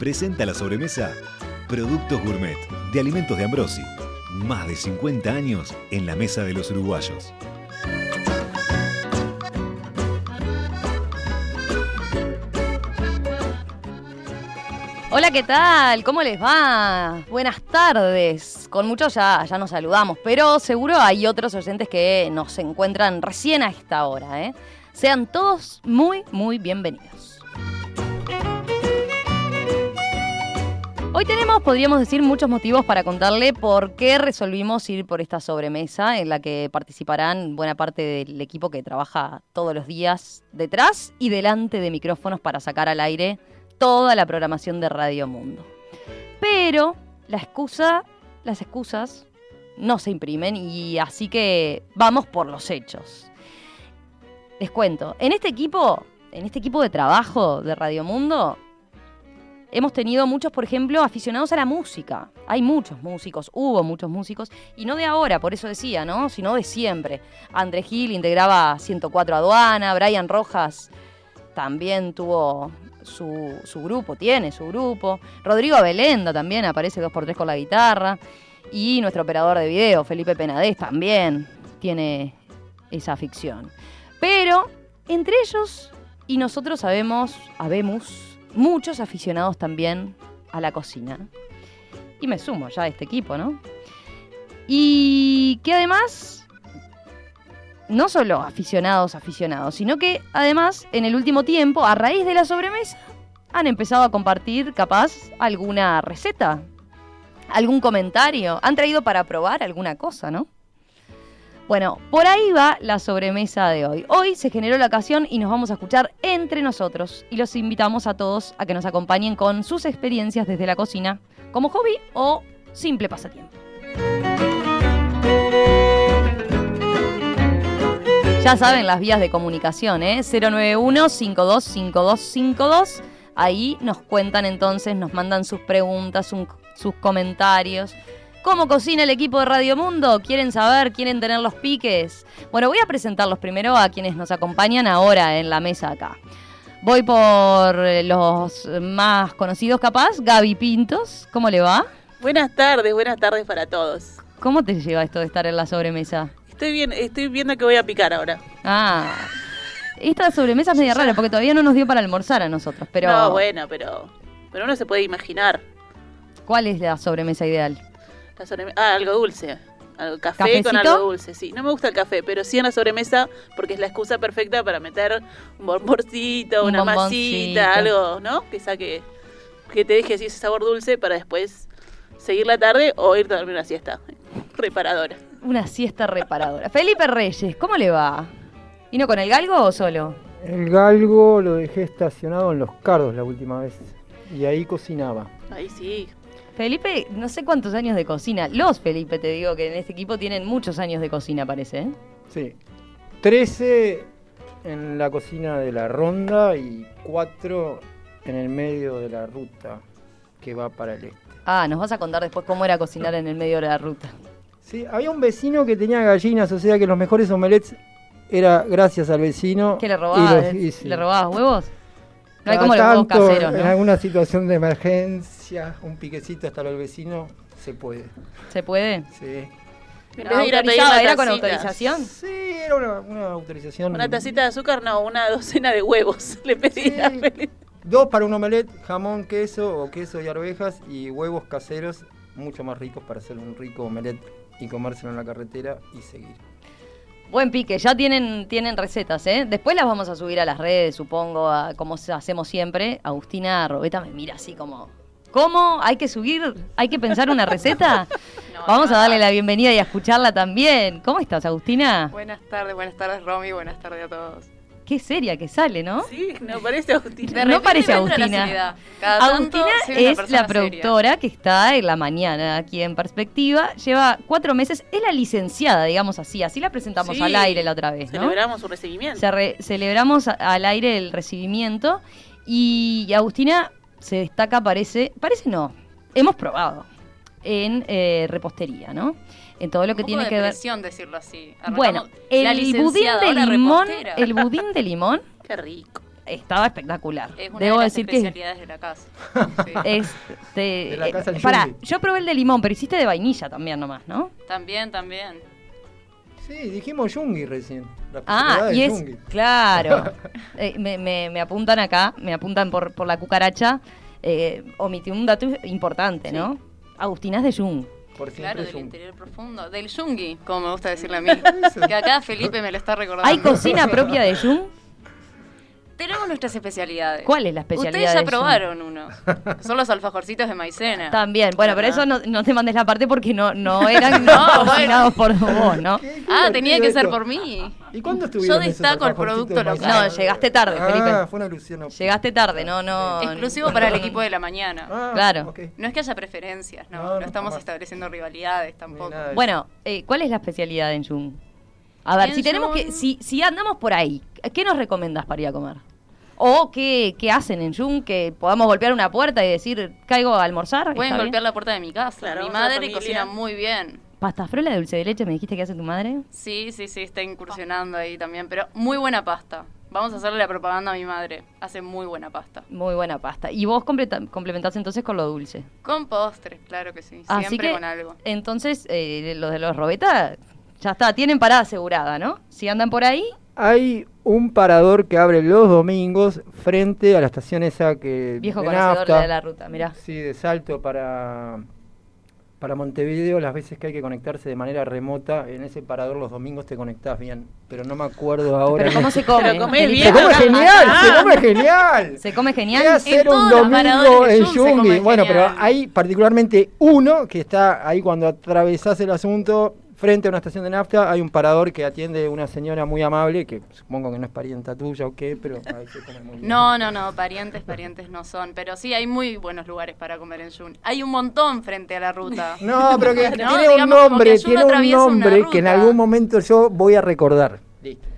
Presenta la sobremesa Productos Gourmet de Alimentos de Ambrosi. Más de 50 años en la mesa de los uruguayos. Hola, ¿qué tal? ¿Cómo les va? Buenas tardes. Con muchos ya, ya nos saludamos, pero seguro hay otros oyentes que nos encuentran recién a esta hora. ¿eh? Sean todos muy, muy bienvenidos. Hoy tenemos, podríamos decir, muchos motivos para contarle por qué resolvimos ir por esta sobremesa en la que participarán buena parte del equipo que trabaja todos los días detrás y delante de micrófonos para sacar al aire toda la programación de Radio Mundo. Pero la excusa, las excusas no se imprimen y así que vamos por los hechos. Les cuento, en este equipo, en este equipo de trabajo de Radio Mundo, hemos tenido muchos, por ejemplo, aficionados a la música. Hay muchos músicos, hubo muchos músicos, y no de ahora, por eso decía, ¿no? Sino de siempre. André Gil integraba 104 Aduana, Brian Rojas también tuvo su, su, grupo, tiene su grupo. Rodrigo Belenda también aparece dos por tres con la guitarra. Y nuestro operador de video, Felipe Penadez, también tiene esa ficción. Pero entre ellos y nosotros sabemos, habemos muchos aficionados también a la cocina. Y me sumo ya a este equipo, ¿no? Y que además no solo aficionados, aficionados, sino que además en el último tiempo, a raíz de la sobremesa, han empezado a compartir capaz alguna receta, algún comentario, han traído para probar alguna cosa, ¿no? Bueno, por ahí va la sobremesa de hoy. Hoy se generó la ocasión y nos vamos a escuchar entre nosotros y los invitamos a todos a que nos acompañen con sus experiencias desde la cocina, como hobby o simple pasatiempo. Ya saben las vías de comunicación, ¿eh? 091-525252. Ahí nos cuentan entonces, nos mandan sus preguntas, un, sus comentarios. ¿Cómo cocina el equipo de Radio Mundo? ¿Quieren saber? ¿Quieren tener los piques? Bueno, voy a presentarlos primero a quienes nos acompañan ahora en la mesa acá. Voy por los más conocidos capaz, Gaby Pintos. ¿Cómo le va? Buenas tardes, buenas tardes para todos. ¿Cómo te lleva esto de estar en la sobremesa? Estoy bien, estoy viendo que voy a picar ahora. Ah. Esta sobremesa es media rara porque todavía no nos dio para almorzar a nosotros, pero No, bueno, pero pero uno se puede imaginar. ¿Cuál es la sobremesa ideal? La sobremesa, ah, algo dulce. Algo, café ¿Cafecito? con algo dulce, sí. No me gusta el café, pero sí en la sobremesa porque es la excusa perfecta para meter un bomborcito, Un una bomboncito. masita, algo, ¿no? Que saque, que te deje así ese sabor dulce para después seguir la tarde o irte a dormir una siesta reparadora. Una siesta reparadora. Felipe Reyes, ¿cómo le va? ¿Vino con el galgo o solo? El galgo lo dejé estacionado en los cardos la última vez. Y ahí cocinaba. Ahí sí. Felipe, no sé cuántos años de cocina. Los Felipe, te digo, que en este equipo tienen muchos años de cocina, parece. ¿eh? Sí. 13 en la cocina de la ronda y 4 en el medio de la ruta que va para el este. Ah, nos vas a contar después cómo era cocinar en el medio de la ruta. Sí, había un vecino que tenía gallinas, o sea que los mejores omelets era gracias al vecino. ¿Qué le y robabas? los- y sí. ¿Le robabas huevos? No hay como los tanto, caseros, En ¿no? alguna situación de emergencia, un piquecito hasta el vecino, se puede. ¿Se puede? Sí. Una ¿Era con autorización? Sí, era una, una autorización. Una tacita de azúcar, no, una docena de huevos. Le pedí a Sí. Dos para un omelette, jamón, queso o queso y arvejas y huevos caseros, mucho más ricos para hacer un rico omelette y comérselo en la carretera y seguir. Buen pique, ya tienen, tienen recetas, ¿eh? Después las vamos a subir a las redes, supongo, a- como se- hacemos siempre. Agustina Robeta me mira así como, ¿cómo? ¿Hay que subir? ¿Hay que pensar una receta? No, vamos no, a darle no. la bienvenida y a escucharla también. ¿Cómo estás, Agustina? Buenas tardes, buenas tardes Romy, buenas tardes a todos. Qué seria que sale, ¿no? Sí, no parece Agustina. No parece Agustina. Agustina es la productora que está en la mañana aquí en Perspectiva. Lleva cuatro meses. Es la licenciada, digamos así. Así la presentamos Sí, al aire la otra vez, ¿no? Celebramos su recibimiento. Re- celebramos al aire el recibimiento. Y Agustina se destaca, parece. Parece no. Hemos probado. En eh, repostería, ¿no? En todo lo que Un poco tiene de que ver. decirlo así. Arrancamos- Bueno, la el budín de limón. repostera. El budín de limón Qué rico. estaba espectacular. Es una Debo de las decir que especialidades de la casa. Sí. Este, De la casa pará, Yungi. yo probé el de limón, pero hiciste de vainilla también nomás, ¿no? También, también. Sí, dijimos Yungi recién. La Ah, especialidad y del es, Yungi. claro. Eh, me, me- me apuntan acá, me apuntan por, por la cucaracha. Eh, omití un dato importante, ¿no? Agustina es de Jung. Por siempre Claro, del interior profundo. Del yungi, como me gusta decirle a mí. Que acá Felipe me lo está recordando. ¿Hay cocina propia de Jung? Tenemos nuestras especialidades. ¿Cuál es la especialidad Ustedes ya de probaron uno. Son los alfajorcitos de maicena. También, bueno, pero eso no, no te mandes la parte porque no, no eran No, cocinados por vos, ¿no? Qué- qué Ah, tenía que ser por mí. ¿Y cuándo estuvieron Yo destaco el producto local. No, llegaste tarde, Felipe. Ah, fue una óptica. Llegaste tarde, no, no. Exclusivo para el equipo de la mañana. Ah, Claro. No es que haya preferencias, no. No, estamos jamás. estableciendo rivalidades tampoco. Bueno, eh, ¿cuál es la especialidad en Jung? A ver, En si tenemos que, si, si andamos por ahí, ¿qué nos recomendas para ir a comer? O qué, qué hacen en Jung que podamos golpear una puerta y decir, caigo a almorzar. Pueden ¿Está golpear bien? la puerta de mi casa. Claro, mi madre cocina muy bien. Pasta frola de dulce de leche, me dijiste que hace tu madre. Sí, sí, sí, está incursionando ahí también. Pero muy buena pasta. Vamos a hacerle la propaganda a mi madre. Hace muy buena pasta. Muy buena pasta. Y vos complementás entonces con lo dulce. Con postres, claro que sí. Así Siempre que, con algo. entonces, eh, los de los Robeta, ya está, tienen parada asegurada, ¿no? Si andan por ahí, Hay un parador que abre los domingos frente a la estación esa que. viejo de conocedor nafta. de la ruta, mirá. Sí, de salto para, para Montevideo, las veces que hay que conectarse de manera remota, en ese parador los domingos te conectás bien, pero no me acuerdo ahora. Pero ¿cómo se come? Pero comés Felipe? bien. Se come genial, Ah. se come genial. ¿Se come ¿Qué genial? hacer En un domingo en come? Bueno, pero genial. hay particularmente uno que está ahí cuando atravesás el asunto, frente a una estación de nafta, hay un parador que atiende una señora muy amable, que supongo que no es parienta tuya o qué, pero ahí se come muy bien. No, no, no, parientes, parientes no son. Pero sí, hay muy buenos lugares para comer en Jun. Hay un montón frente a la ruta. No, pero que No, tiene un digamos, nombre, que tiene un atraviesa una nombre que en algún momento yo voy a recordar. Listo.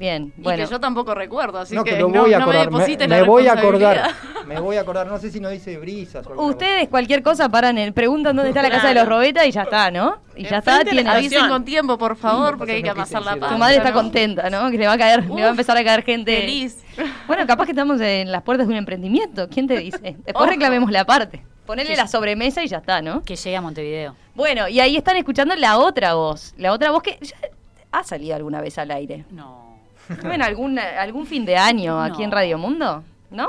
Bien, Y bueno. que yo tampoco recuerdo, así no, que, no, voy a no me. Me, deposites me la voy a acordar. Me voy a acordar. No sé si no dice brisas o Ustedes cualquier cosa paran, en, preguntan dónde está la casa de los. Robeta y ya está, ¿no? Y ya está, tienen... Avisen con tiempo, por favor, Sí, porque hay que amasar la pasta. Tu madre está ¿no? contenta, ¿no? Que le va a caer, le va a empezar a caer gente. Feliz. Bueno, capaz que estamos en las puertas de un emprendimiento. ¿Quién te dice? Después Ojo. reclamemos la parte. Ponele la sobremesa y ya está, ¿no? Que llegue a Montevideo. Bueno, y ahí están escuchando la otra voz. La otra voz que ya ha salido alguna vez al aire. No, ¿En algún, algún fin de año aquí No. en Radio Mundo? ¿no?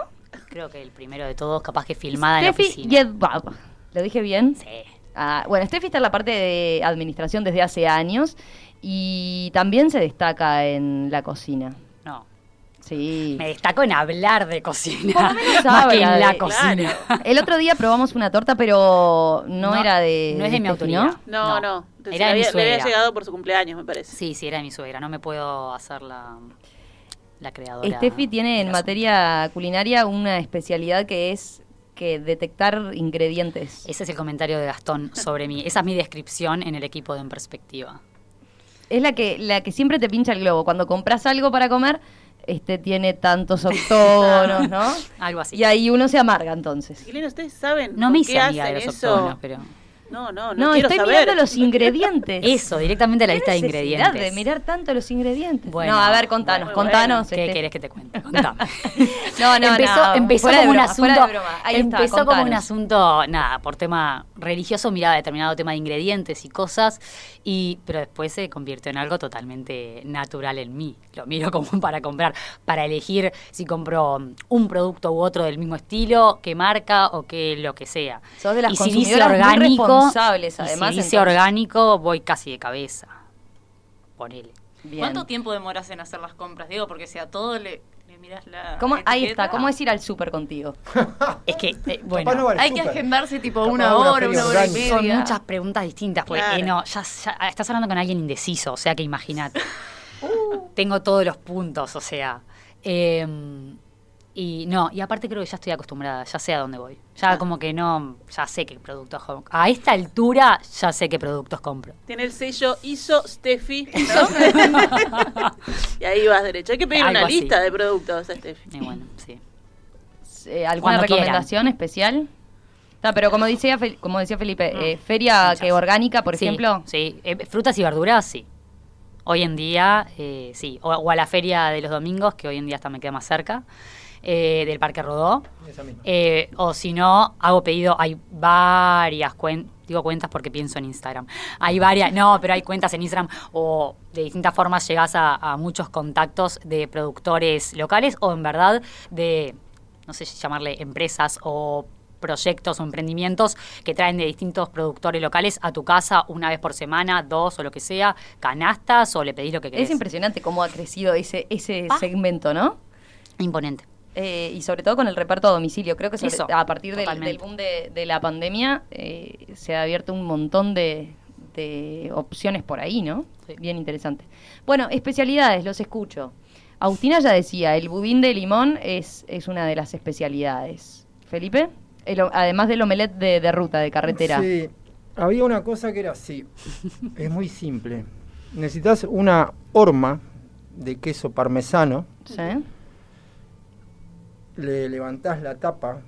creo que el primero de todos, capaz que filmada en la Steffi oficina. ¿Lo dije bien? Sí. Ah, bueno, Steffi está en la parte de administración desde hace años y también se destaca en la cocina. No. Sí. Me destaco en hablar de cocina. Menos más que en la de- cocina. El otro día probamos una torta, pero no, No, era de. no es de mi autoría. No, No, no. era le, de mi había, le había suegra. llegado por su cumpleaños, me parece. Sí, sí, era de mi suegra. No me puedo hacer la, la creadora. Steffi tiene en materia culinaria una especialidad que es que detectar ingredientes. Ese es el comentario de Gastón sobre mí. Esa es mi descripción en el equipo de En Perspectiva. Es la que, la que siempre te pincha el globo. Cuando compras algo para comer, este tiene tantos octógonos, ¿no? Algo así. Y ahí uno se amarga entonces. Chiquilines, ¿ustedes saben No me qué hice amiga hacen de los eso? octógonos, pero... No, no, no, No, quiero estoy saber. mirando los ingredientes. Eso, directamente la ¿Qué lista de ingredientes. de mirar tanto los ingredientes? Bueno, no, a ver, contanos, bueno, contanos. ¿Qué este. querés que te cuente? Contame. No, no, empezó, no, empezó fuera de como un broma, asunto. de broma. Ahí está, empezó como un asunto, nada, por tema religioso, miraba determinado tema de ingredientes y cosas, y pero después se convirtió en algo totalmente natural en mí. Lo miro como para comprar, para elegir si compro un producto u otro del mismo estilo, qué marca o qué lo que sea. Sos de las y si dice orgánico, responsables, y además, si dice entonces. orgánico, voy casi de cabeza. Ponele. Bien. ¿Cuánto tiempo demoras en hacer las compras? Digo, porque si a todo le, le miras la. ¿Cómo- ahí está, ¿cómo es ir al súper contigo? Es que, eh, bueno, no Hay que agendarse tipo Capaz una hora, una hora y orgánica. Son media. muchas preguntas distintas, porque Claro. eh, no, ya, ya estás hablando con alguien indeciso, o sea que imagínate. Uh. Tengo todos los puntos, o sea. Eh, y no, y aparte creo que ya estoy acostumbrada, ya sé a dónde voy. Ya como que no, ya sé qué productos compro. A esta altura ya sé qué productos compro. Tiene el sello ISO Steffi, ¿no? y ahí vas derecho. Hay que pedir Algo una así. lista de productos a Steffi. Y bueno, sí. Eh, ¿Alguna Cuando quieran. recomendación especial? No, pero como decía, Fel- como decía Felipe, Mm, eh, feria muchas. que orgánica, por Sí, ejemplo. Sí, Eh, frutas y verduras, sí. Hoy en día, eh, sí. O, o a la feria de los domingos, que hoy en día hasta me queda más cerca, eh, del Parque Rodó. Esa misma. Eh, o si no, hago pedido, hay varias cuentas, digo cuentas porque pienso en Instagram. Hay varias, no, pero hay cuentas en Instagram o de distintas formas llegas a, a muchos contactos de productores locales o en verdad de, no sé si llamarle empresas o proyectos o emprendimientos que traen de distintos productores locales a tu casa una vez por semana, dos o lo que sea, canastas o le pedís lo que querés. Es impresionante cómo ha crecido ese, ese Ah. segmento, ¿no? Imponente. Eh, y sobre todo con el reparto a domicilio. Creo que sobre- Eso, a partir del, boom de, de la pandemia eh, se ha abierto un montón de, de opciones por ahí, ¿no? Sí. Bien interesante. Bueno, especialidades, los escucho. Agustina ya decía, el budín de limón es, es una de las especialidades. Felipe, El además del omelette de, de ruta, de carretera. Sí, había una cosa que era así. es muy simple. Necesitas una horma de queso parmesano, ¿Sí? Le levantás la tapa,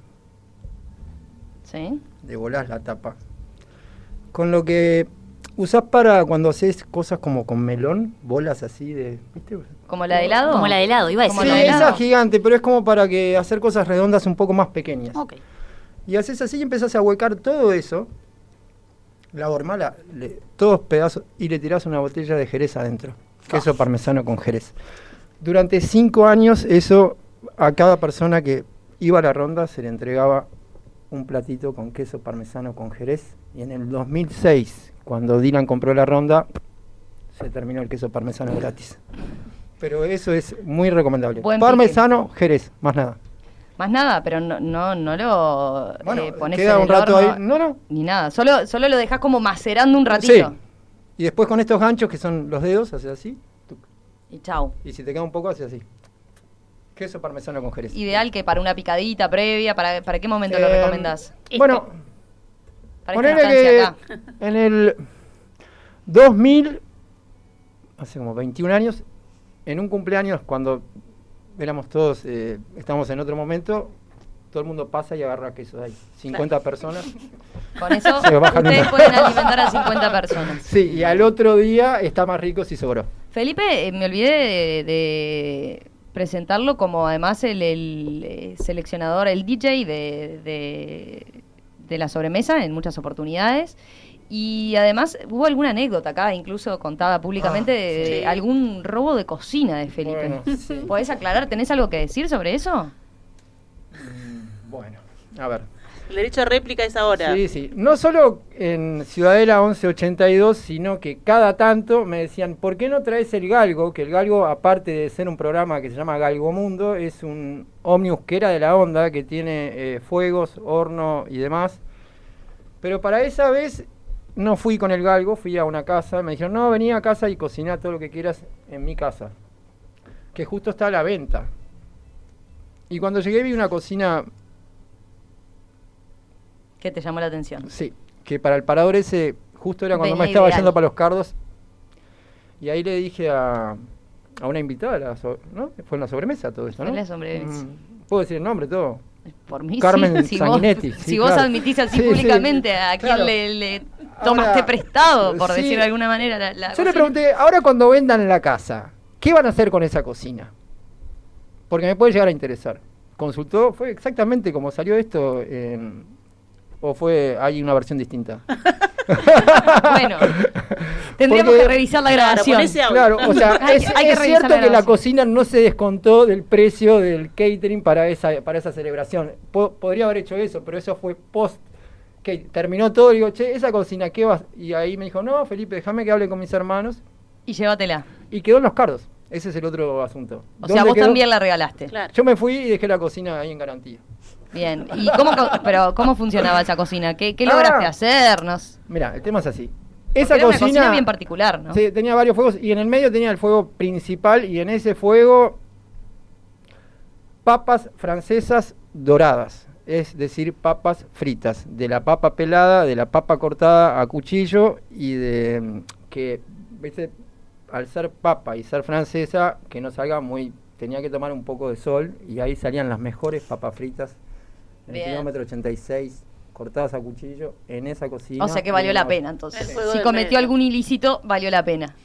¿Sí? devolás la tapa, con lo que usás para cuando haces cosas como con melón, bolas así de... ¿viste? ¿Como la de helado? Como la de helado, iba a Sí, decir. la de esa gigante, pero es como para que hacer cosas redondas un poco más pequeñas. Ok. Y haces así y empezás a huecar todo eso, la horma, la- le- todos pedazos, y le tirás una botella de jerez adentro. Queso parmesano con jerez. Durante cinco años, eso a cada persona que iba a la ronda se le entregaba un platito con queso parmesano con jerez. Y en el 2006, cuando Dylan compró la ronda, se terminó el queso parmesano gratis. Pero eso es muy recomendable. Buen parmesano, jerez, más nada. Más nada, pero no, no, no lo Bueno, eh, pones queda en un el rato horno, ahí. No, no, Ni nada, solo, solo lo dejas como macerando un ratito. Sí. Y después con estos ganchos que son los dedos, haces así. tuc, Y chau. Y si te queda un poco, haces así. Queso parmesano con jerez. Ideal que para una picadita previa, ¿para, para qué momento lo Eh, recomendás? Bueno, Para ponele esta que instancia acá. en el 2000, hace como 21 años, en un cumpleaños, cuando éramos todos, eh, estábamos en otro momento, todo el mundo pasa y agarra queso de ahí. 50 personas. Con eso Se bajan ustedes una. pueden alimentar a 50 personas. Sí, y al otro día está más rico si sobró. Felipe, eh, me olvidé de, de presentarlo como además el, el, eh, seleccionador, el DJ de, de, de la sobremesa en muchas oportunidades. Y además hubo alguna anécdota acá, incluso contada públicamente, Ah, de, algún robo de cocina de Felipe. Bueno, sí. ¿Podés aclarar? ¿Tenés algo que decir sobre eso? Bueno, a ver. El derecho a réplica es ahora. Sí, sí. No solo en Ciudadela 1182, sino que cada tanto me decían, ¿por qué no traes el Galgo? Que el Galgo, aparte de ser un programa que se llama Galgo Mundo, es un ómnibus que era de la onda, que tiene eh, fuegos, horno y demás. Pero para esa vez no fui con el Galgo, fui a una casa. Me dijeron, no, vení a casa y cociná todo lo que quieras en mi casa. Que justo está a la venta. Y cuando llegué vi una cocina ¿Qué te llamó la atención? Sí, que para el parador ese justo era cuando me estaba ideal. yendo para los cardos. Y ahí le dije a, a una invitada, la so- ¿no? Fue en la sobremesa todo esto, ¿no? en la sobremesa. Mm, Puedo decir el nombre, todo. Por mí, Carmen sí. Si vos, si admitís así Sí, sí, públicamente a quien claro. le, le tomaste Ahora, prestado, por decir de alguna manera, la, la Yo le pregunté, ahora cuando vendan la casa, ¿qué van a hacer con esa cocina? Porque me puede llegar a interesar. Consultó, fue exactamente como salió esto, en- o fue, hay una versión distinta. Bueno, tendríamos Porque- que revisar la grabación. Claro, o sea, es, hay cierto la que la cocina no se descontó del precio del catering para esa, para esa celebración. Po- podría haber hecho eso, pero eso fue post. Que terminó todo y digo, che, esa cocina, ¿qué vas? Y ahí me dijo, no, Felipe, déjame que hable con mis hermanos. Y llévatela. Y quedó en los cardos. Ese es el otro asunto. O sea, ¿Dónde vos quedó? también la regalaste. Claro. Yo me fui y dejé la cocina ahí en garantía. Bien. ¿Y cómo, pero cómo funcionaba esa cocina? ¿Qué, qué lograste Ah. hacernos? Mira, el tema es así. Esa era una cocina, cocina bien particular, ¿no? Sí, tenía varios fuegos y en el medio tenía el fuego principal y en ese fuego papas francesas doradas, es decir, papas fritas, de la papa pelada, de la papa cortada a cuchillo y de mm, que, ¿viste? al ser papa y ser francesa, que no salga muy, tenía que tomar un poco de sol y ahí salían las mejores papas fritas en Bien. el kilómetro 86, cortadas a cuchillo, en esa cocina. O sea que valió la no- pena entonces. Si cometió algún ilícito, valió la pena.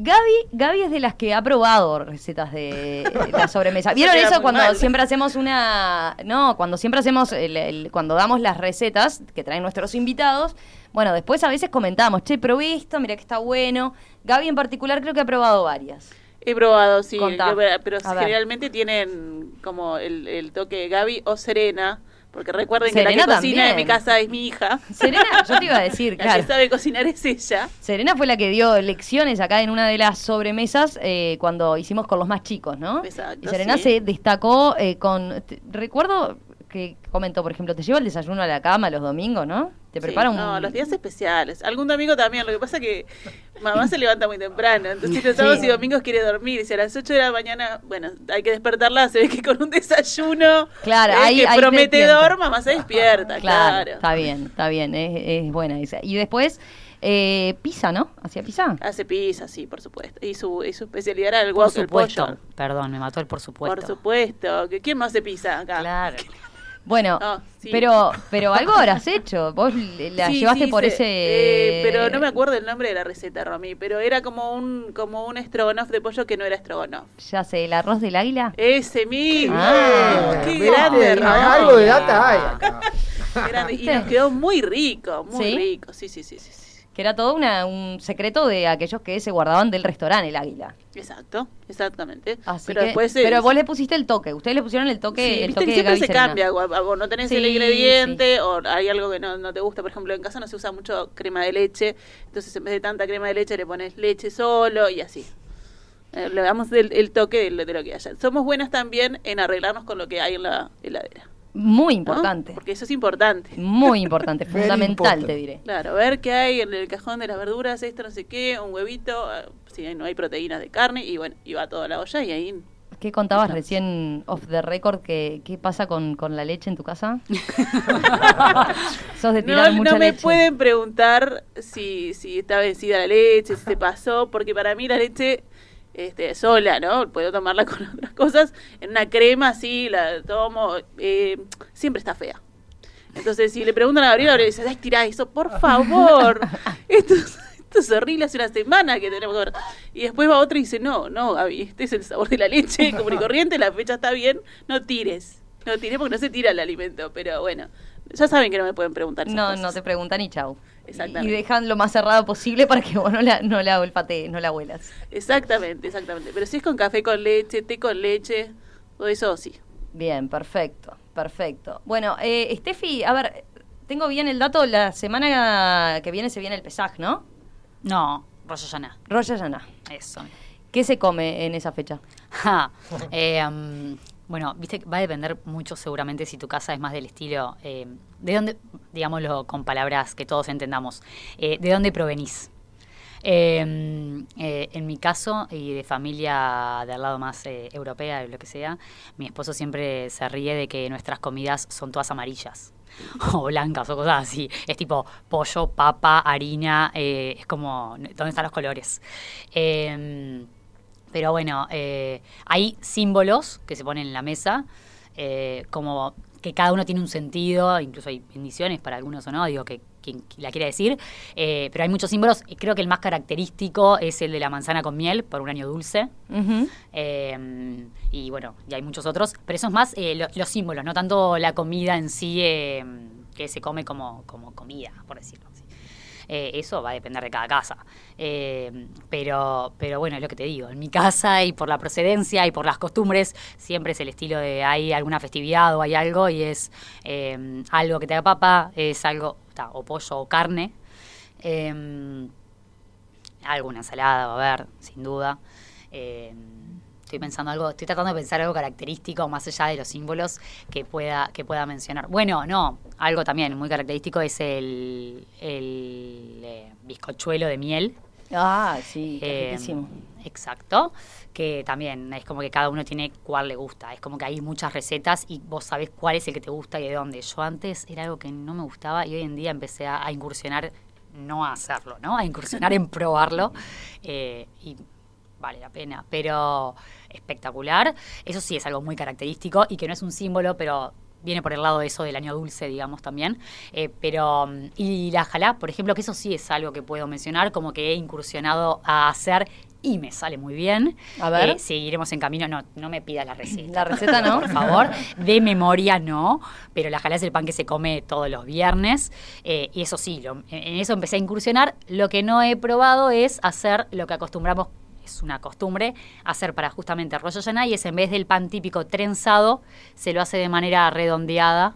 Gaby, Gaby es de las que ha probado recetas de la sobremesa. ¿Vieron eso cuando mal. siempre hacemos una... No, cuando siempre hacemos, el- el- cuando damos las recetas que traen nuestros invitados, bueno, después a veces comentamos, che, probé esto, mira que está bueno. Gaby en particular creo que ha probado varias. He probado, sí, Contá. pero A ver. generalmente tienen como el, el toque de Gaby o Serena, porque recuerden que la que cocina en mi casa es mi hija. Serena, yo te iba a decir, La claro. que sabe cocinar es ella. Serena fue la que dio lecciones acá en una de las sobremesas eh, cuando hicimos con los más chicos, ¿no? Exacto, Y Serena sí. se destacó eh, con... te- recuerdo que comentó, por ejemplo, te lleva el desayuno a la cama los domingos, ¿no? Te Sí, prepara un... No, los días especiales. Algún domingo también. Lo que pasa que mamá se levanta muy temprano. Entonces los sábados Sí. y domingos quiere dormir. Y si a las 8 de la mañana, bueno, hay que despertarla. Se ve que con un desayuno Claro, ahí- que ahí prometedor, mamá se despierta. Claro, Claro. está bien, está bien, es, es buena esa. Y después, eh, pizza, ¿no? ¿Hacía pizza? Hace pizza, sí, por supuesto. Y su, y su especialidad era el Por guapo, el supuesto. pollo. Perdón, me mató el por supuesto. Por supuesto. ¿Que ¿Quién más hace pizza acá? Claro. Bueno, Ah, sí. pero pero algo habrás hecho. Vos le- la Sí, llevaste sí, por se- ese... eh, pero no me acuerdo el nombre de la receta, Romy. Pero era como un como un estrogonoff de pollo que no era estrogonoff. Ya sé, el arroz del águila. Ese mismo. Ah, qué grande, Algo Romy. de data hay acá. Qué grande. Y nos quedó muy rico, muy ¿Sí? rico. Sí, sí, sí, sí, sí. Que era todo una- un secreto de aquellos que se guardaban del restaurante, el águila. Exacto, exactamente. Así pero que- después eh, pero vos le pusiste el toque. Ustedes le pusieron el toque, Sí, el viste toque que siempre se cambia, o, no tenés el Sí, ingrediente, o hay algo que no, no te gusta. Por ejemplo, en casa no se usa mucho crema de leche, entonces en vez de tanta crema de leche le pones leche solo y así. Eh, le damos el, el toque de, lo- de lo que haya. Somos buenas también en arreglarnos con lo que hay en la heladera. Muy ¿no? importante. Porque eso es importante. Muy importante, fundamental, important. te diré. Claro, ver qué hay en el cajón de las verduras, esto no sé qué, un huevito, ah, si no hay proteínas de carne, y bueno, y va toda la olla y ahí... ¿Qué contabas recién off the record? que ¿Qué pasa con, con la leche en tu casa? Sos de tirar No, mucha no me leche. pueden preguntar si, si está vencida la leche, si se pasó, porque para mí la leche este, sola, ¿no? Puedo tomarla con otras cosas. En una crema, sí, la tomo. eh, siempre está fea. Entonces, si le preguntan a Gabriela, Gabriela dice, ay, tirá eso, por favor. Esto, es- esto es horrible, hace una semana que tenemos que ver. Y después va otro y dice, no, no, Gaby, este es el sabor de la leche común y corriente, la fecha está bien, no tires. No tires porque no se tira el alimento, pero bueno, ya saben que no me pueden preguntar esas No, cosas. no te preguntan y chau. Exactamente. Y dejan lo más cerrado posible para que vos no la, no la olfatees, no la huelas. Exactamente, exactamente. Pero si es con café con leche, té con leche, todo eso sí. Bien, perfecto, perfecto. Bueno, eh, Steffi, a ver, tengo bien el dato, la semana que viene se viene el Pesaj, ¿no? No, Rosh Hashanah. Rosh Hashanah. Eso. ¿Qué se come en esa fecha? Ja, eh, um, bueno, viste, que va a depender mucho seguramente si tu casa es más del estilo, eh, de dónde, digámoslo con palabras que todos entendamos, eh, de dónde provenís. Eh, eh, en mi caso, y de familia del lado más eh, europea, lo que sea, mi esposo siempre se ríe de que nuestras comidas son todas amarillas o blancas o cosas así. Es tipo pollo, papa, harina, es como, ¿dónde están los colores? Pero bueno, eh, hay símbolos que se ponen en la mesa, eh, como que cada uno tiene un sentido, incluso hay bendiciones para algunos o no, digo que quien la quiera decir, eh, pero hay muchos símbolos, creo que el más característico es el de la manzana con miel, por un año dulce, eh, y bueno, y hay muchos otros, pero eso es más eh, lo- los símbolos, no tanto la comida en sí que se come como, como comida, por decirlo. Eh, eso va a depender de cada casa. Eh, pero, pero bueno, es lo que te digo, en mi casa y por la procedencia y por las costumbres, siempre es el estilo de hay alguna festividad o hay algo y es eh, algo que te da papa, es algo, o pollo o carne. Eh, alguna ensalada va a haber, sin duda. Estoy pensando algo, estoy tratando de pensar algo característico más allá de los símbolos que pueda, que pueda mencionar. Bueno, no, algo también muy característico es el, el eh, bizcochuelo de miel. Ah, sí, Eh. Exacto, que también es como que cada uno tiene cuál le gusta. Es como que hay muchas recetas y vos sabés cuál es el que te gusta y de dónde. Yo antes era algo que no me gustaba y hoy en día empecé a, a incursionar, no a hacerlo, ¿no? A incursionar en probarlo. eh, y vale la pena, pero espectacular. Eso sí es algo muy característico y que no es un símbolo, pero viene por el lado de eso del año dulce, digamos, también. Eh, pero, y la jalá, por ejemplo, que eso sí es algo que puedo mencionar, como que he incursionado a hacer y me sale muy bien. A ver. Eh, seguiremos en camino, no, no me pida la receta. La receta no. Por favor, de memoria no, pero la jalá es el pan que se come todos los viernes. eh, y eso sí, lo- en eso empecé a incursionar. Lo que no he probado es hacer lo que acostumbramos, es una costumbre, hacer para justamente Rosh Hashanah, y es en vez del pan típico trenzado, se lo hace de manera redondeada.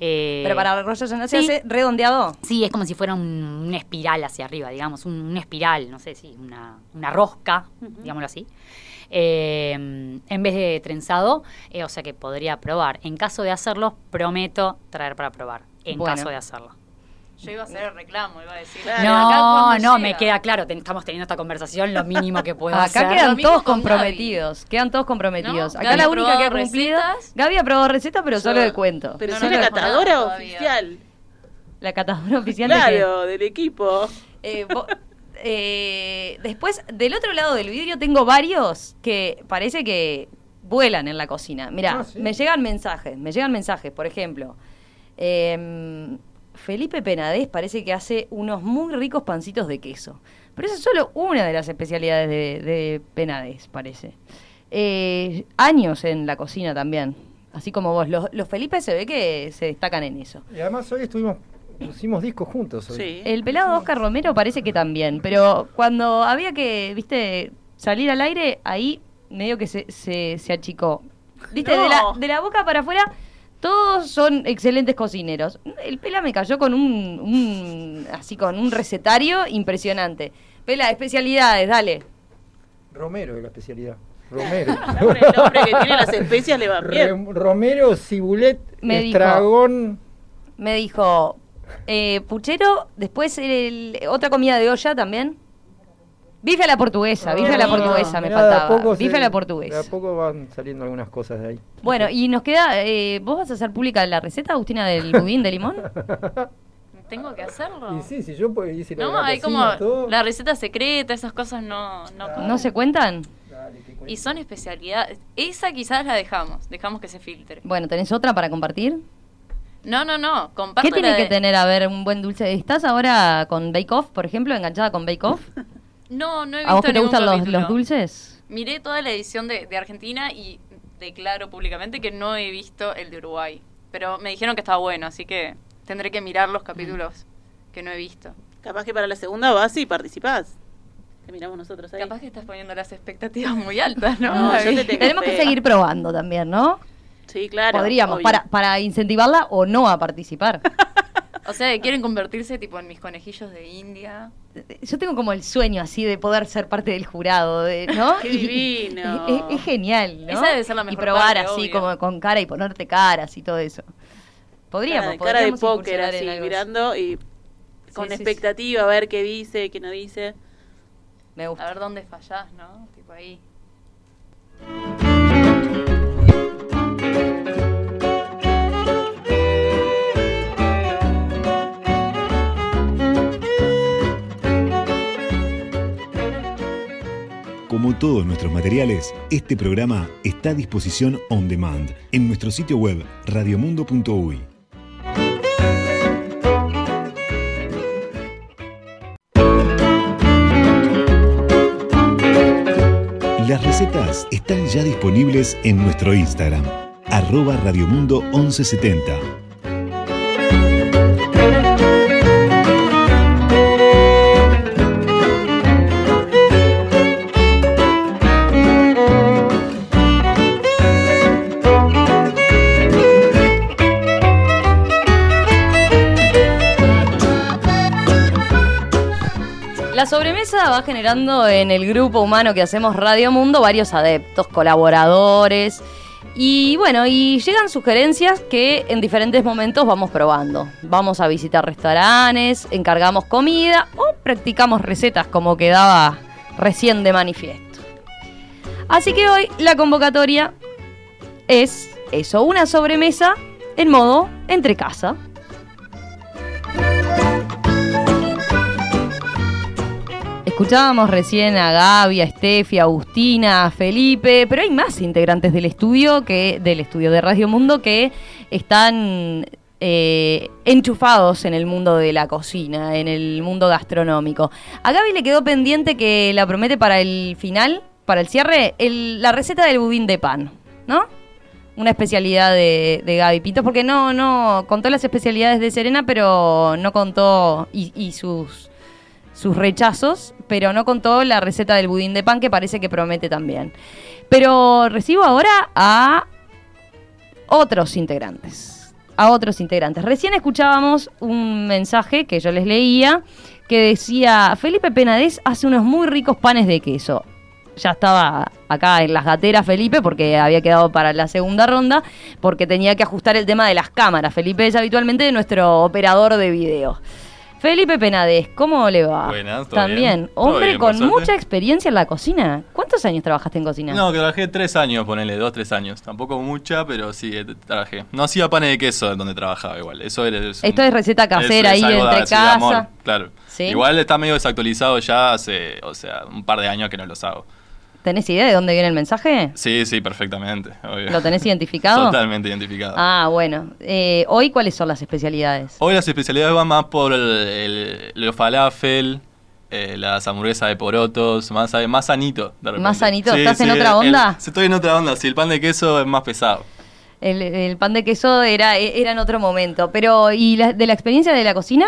eh, Pero para Rosh Hashanah se sí. hace redondeado. Sí, es como si fuera un- una espiral hacia arriba, digamos, un- una espiral, no sé si, una, una rosca, digámoslo así. Eh, en vez de trenzado, eh, o sea que podría probar. En caso de hacerlo, prometo traer para probar. En Bueno. caso de hacerlo. Yo iba a hacer el reclamo, iba a decir. Claro. "Pero acá No, no, llega". me queda claro. ten- estamos teniendo esta conversación, lo mínimo que puedo Acá hacer. quedan Lo mismo todos con comprometidos. Quedan todos comprometidos. ¿No? Acá Gaby la única que ha cumplido. recetas. Gaby ha probado recetas, pero Yo- solo de cuento. Pero No, soy no la catadora todavía. oficial. La catadora oficial de? Claro, del equipo. Eh, eh, después, del otro lado del vidrio tengo varios que parece que vuelan en la cocina. Mira, Ah, ¿sí? me llegan mensajes, me llegan mensajes, por ejemplo. em, Felipe Penadez parece que hace unos muy ricos pancitos de queso. Pero esa es solo una de las especialidades de, de Penadez, parece. Eh, años en la cocina también. Así como vos. Los, los Felipe se ve que se destacan en eso. Y además hoy estuvimos, pusimos discos juntos. Hoy. Sí. El pelado Oscar Romero parece que también, pero cuando había que, viste, salir al aire, ahí medio que se, se, se achicó. Viste, No. de, la, de la boca para afuera, todos son excelentes cocineros. El Pela me cayó con un, un- así con un recetario impresionante. Pela, especialidades, dale. Romero es la especialidad. Romero. Con el nombre que tiene las especias le va bien. Re- Romero, cibulet, Me dijo. estragón. Me dijo, eh, puchero, después el- otra comida de olla también. Bife a la portuguesa, bife a la Ah, portuguesa me faltaba. Bife a la De a portuguesa. poco van saliendo algunas cosas de ahí. Bueno, y nos queda, eh, ¿vos vas a hacer pública la receta, Agustina, del budín de limón? ¿Tengo que hacerlo? Y sí, si yo la de No, la hay como cocina, todo. la receta secreta, esas cosas no, no, ¿No se cuentan? Dale. Y son especialidades. Esa quizás la dejamos, dejamos que se filtre. Bueno, ¿tenés otra para compartir? No, no, no, comparto ¿Qué tiene la que de- tener, a ver, un buen dulce? ¿Estás ahora con Bake Off, por ejemplo, enganchada con Bake Off? No, no he visto ¿A vos que te ningún gustan los, los dulces? Miré toda la edición de, de Argentina y declaro públicamente que no he visto el de Uruguay. Pero me dijeron que estaba bueno, así que tendré que mirar los capítulos que no he visto. Capaz que para la segunda vas y participás. Te miramos nosotros ahí. Capaz que estás poniendo las expectativas muy altas, ¿no? No, yo Gaby? te tengo Tenemos que seguir probando también, ¿no? Sí, claro. Podríamos, obvio. para, para incentivarla o no a participar. O sea, quieren convertirse tipo en mis conejillos de India. Yo tengo como el sueño así de poder ser parte del jurado, de, ¿no? Qué Y- divino. Es, es genial, ¿no? Esa debe ser la Y mejor probar parte, así obvio. como con cara y ponerte caras y todo eso. Podríamos, cara de, cara de podríamos póker en así, algo mirando y con Sí, sí, sí. expectativa a ver qué dice, qué no dice. Me A gusta. ver dónde fallás, ¿no? Tipo ahí. como todos nuestros materiales, este programa está a disposición on demand en nuestro sitio web radiomundo.uy. Las recetas están ya disponibles en nuestro Instagram, arroba radiomundo1170 sobremesa va generando en el grupo humano que hacemos Radio Mundo varios adeptos, colaboradores. Y bueno, y llegan sugerencias que en diferentes momentos vamos probando. Vamos a visitar restaurantes, encargamos comida o practicamos recetas como quedaba recién de manifiesto. Así que hoy la convocatoria es eso, una sobremesa en modo entre casa. Escuchábamos recién a Gaby, a Steffi, a Agustina, a Felipe, pero hay más integrantes del estudio que del estudio de Radio Mundo que están eh, enchufados en el mundo de la cocina, en el mundo gastronómico. A Gaby le quedó pendiente que la promete para el final, para el cierre, la receta del budín de pan, ¿no? Una especialidad de, de Gaby Pintos, porque no, no, contó las especialidades de Serena, pero no contó, y sus, sus rechazos, pero no contó la receta del budín de pan, que parece que promete también. Pero recibo ahora a otros integrantes. A otros integrantes. Recién escuchábamos un mensaje que yo les leía que decía, Felipe Penades hace unos muy ricos panes de queso. Ya estaba acá en las gateras Felipe porque había quedado para la segunda ronda porque tenía que ajustar el tema de las cámaras. Felipe es habitualmente nuestro operador de video. Felipe Penades, ¿cómo le va? Buenas, ¿todo También, bien? Todo hombre bien, con suerte. mucha experiencia en la cocina. ¿Cuántos años trabajaste en cocina? No, que trabajé tres años, ponele, dos, tres años. Tampoco mucha, pero sí, eh, trabajé. No hacía panes de queso donde trabajaba igual. Eso era, es un- Esto es receta casera ahí entre amor, casa. claro. Sí. Igual está medio desactualizado ya hace, o sea, un par de años que no los hago. ¿Tenés idea de dónde viene el mensaje? Sí, sí, perfectamente. obvio. ¿Lo tenés identificado? Totalmente identificado. Ah, bueno. Eh, Hoy, ¿cuáles son las especialidades? Hoy las especialidades van más por el, el, los falafel, eh, las hamburguesas de porotos, más, más sanito. de repente. ¿Más sanito? ¿Estás en otra el- onda? sí, estoy en otra onda. Sí, el pan de queso es más pesado. El, el pan de queso era, era en otro momento. Pero, ¿y la- de la experiencia de la cocina?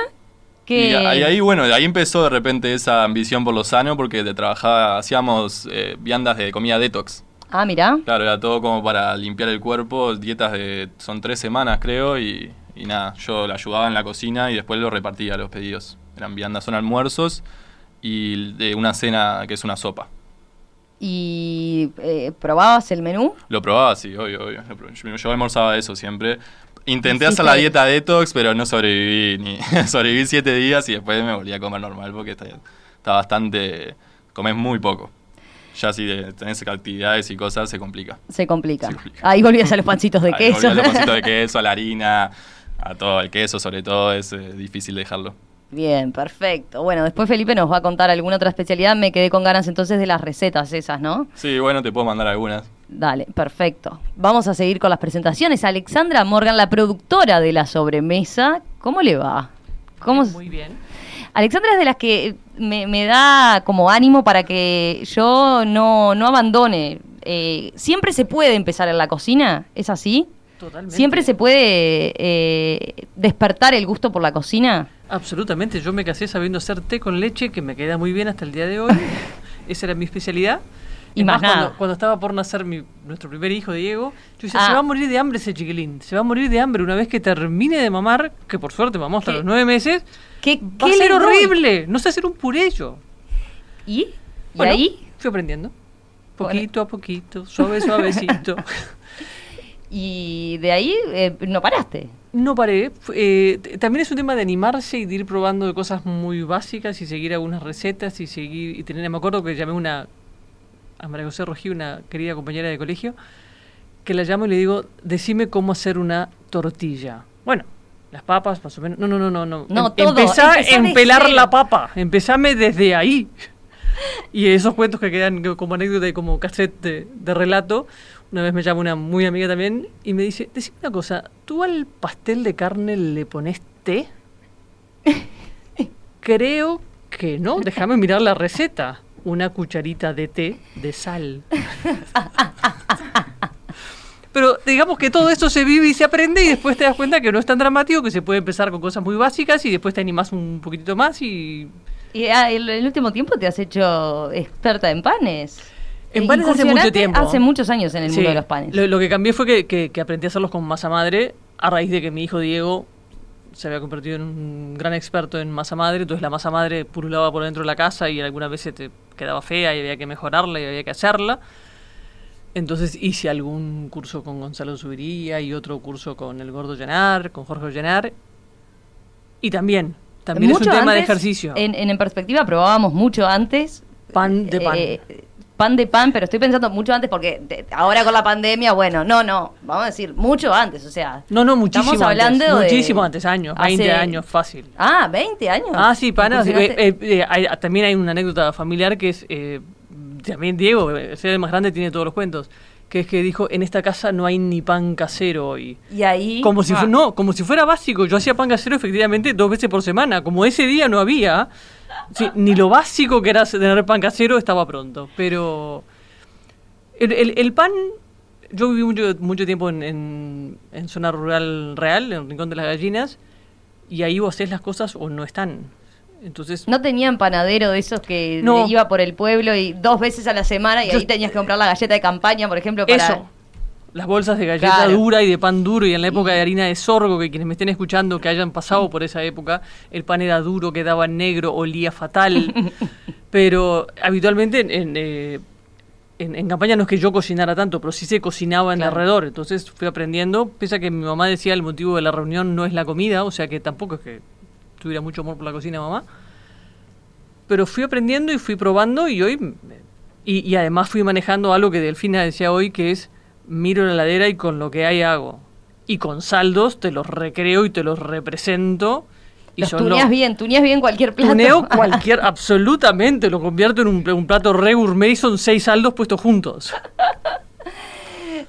Y ahí, bueno, de ahí empezó de repente esa ambición por lo sano, porque de trabajaba, hacíamos eh, viandas de comida detox. Ah, mirá. Claro, era todo como para limpiar el cuerpo, dietas de, son tres semanas creo, y, y nada, yo la ayudaba en la cocina y después lo repartía los pedidos. Eran viandas, son almuerzos y de una cena que es una sopa. ¿Y eh, probabas el menú? Lo probaba, sí, obvio, obvio. Yo almorzaba eso siempre. Intenté hacer la dieta detox, pero no sobreviví ni sobreviví siete días y después me volví a comer normal porque está, está bastante... comes muy poco. Ya si tenés actividades y cosas se complica. Se complica. Se complica. Ahí volvías a los pancitos de Ahí queso. a los pancitos de queso, a la harina, a todo el queso sobre todo, es eh, difícil dejarlo. Bien, perfecto. Bueno, después Felipe nos va a contar alguna otra especialidad. Me quedé con ganas entonces de las recetas esas, ¿no? Sí, bueno, te puedo mandar algunas. Dale, perfecto. Vamos a seguir con las presentaciones. Alexandra Morgan, la productora de la sobremesa. ¿Cómo le va? ¿Cómo Muy bien. Alexandra es de las que me, me da como ánimo para que yo no, no abandone. Eh, siempre se puede empezar en la cocina, ¿es así? Totalmente. Siempre se puede eh, despertar el gusto por la cocina. Absolutamente. Yo me casé sabiendo hacer té con leche, que me queda muy bien hasta el día de hoy. Esa era mi especialidad. Y más nada. Cuando, cuando estaba por nacer mi, nuestro primer hijo, Diego, yo decía, Ah. se va a morir de hambre ese chiquilín. Se va a morir de hambre una vez que termine de mamar, que por suerte mamó hasta ¿Qué? los nueve meses. ¿Qué, Va qué a ser horrible. No sé hacer un puré yo. ¿Y? ¿Y Bueno, ahí? Fui aprendiendo. Poquito a poquito, suave, suavecito. Y de ahí eh, no paraste. No paré. Eh, también es un tema de animarse y de ir probando de cosas muy básicas y seguir algunas recetas y seguir y tener. Me acuerdo que llamé una a María José Rojí, una querida compañera de colegio, que la llamo y le digo, decime cómo hacer una tortilla. Bueno, las papas, más o menos. No, no, no, no, no. No, Em- todo, Empezá empelar cero. la papa. Empezame desde ahí. Y esos cuentos que quedan como anécdota y como cassette de, de relato, una vez me llama una muy amiga también y me dice, decime una cosa, ¿tú al pastel de carne le pones té? Creo que no, déjame mirar la receta. Una cucharita de té de sal. Pero digamos que todo esto se vive y se aprende y después te das cuenta que no es tan dramático, que se puede empezar con cosas muy básicas y después te animas un poquitito más y Y ah, el, el último tiempo te has hecho experta en panes. En panes hace mucho tiempo. Hace muchos años en el Sí, mundo de los panes. Lo, lo que cambié fue que, que- que aprendí a hacerlos con masa madre a raíz de que mi hijo Diego se había convertido en un gran experto en masa madre. Entonces la masa madre pululaba por dentro de la casa y algunas veces te quedaba fea y había que mejorarla y había que hacerla. Entonces hice algún curso con Gonzalo Subiría y otro curso con el Gordo Llenar, con Jorge Llenar. Y también, también es Mucho un tema de antes, ejercicio. En, en, en perspectiva probábamos mucho antes pan de pan. eh, pan de pan, pero estoy pensando mucho antes porque de- ahora con la pandemia, bueno, no, no, vamos a decir mucho antes, o sea. No, no, muchísimo Estamos hablando antes. de- Muchísimo antes, años, 20 hace- años, fácil. Ah, 20 años. Ah, sí. Incursionaste- eh, eh, eh, hay- también hay una anécdota familiar que es, eh, también Diego, eh, ser el más grande, tiene todos los cuentos, que es que dijo, en esta casa no hay ni pan casero hoy. y ahí. Como si, ah, no, como si fuera básico. Yo hacía pan casero efectivamente dos veces por semana. Como ese día no había, sí, ni lo básico que era tener pan casero estaba pronto. Pero el, el- el pan, yo viví mucho, mucho tiempo en, en- en zona rural real, en el Rincón de las Gallinas, y ahí vos haces las cosas o no están. Entonces, No tenían panadero de esos que No. iba por el pueblo y dos veces a la semana y Yo- ahí tenías que comprar la galleta de campaña, por ejemplo, para. Eso. Las bolsas de galleta Claro. dura y de pan duro y en la época de harina de sorgo, que quienes me estén escuchando que hayan pasado por esa época, el pan era duro, quedaba negro, olía fatal. pero habitualmente en, en, eh, en- en campaña no es que yo cocinara tanto, pero sí se cocinaba en Claro. alrededor. Entonces fui aprendiendo, pese a que mi mamá decía el motivo de la reunión no es la comida, o sea que tampoco es que tuviera mucho amor por la cocina mamá. Pero fui aprendiendo y fui probando y hoy... y además fui manejando algo que Delfina decía hoy, que es miro la heladera y con lo que hay hago. Y con saldos te los recreo y te los represento. Y Los tuneas bien, tuneas bien cualquier plato. Tuneo cualquier, absolutamente, lo convierto en un, un plato re gourmet y son seis saldos puestos juntos.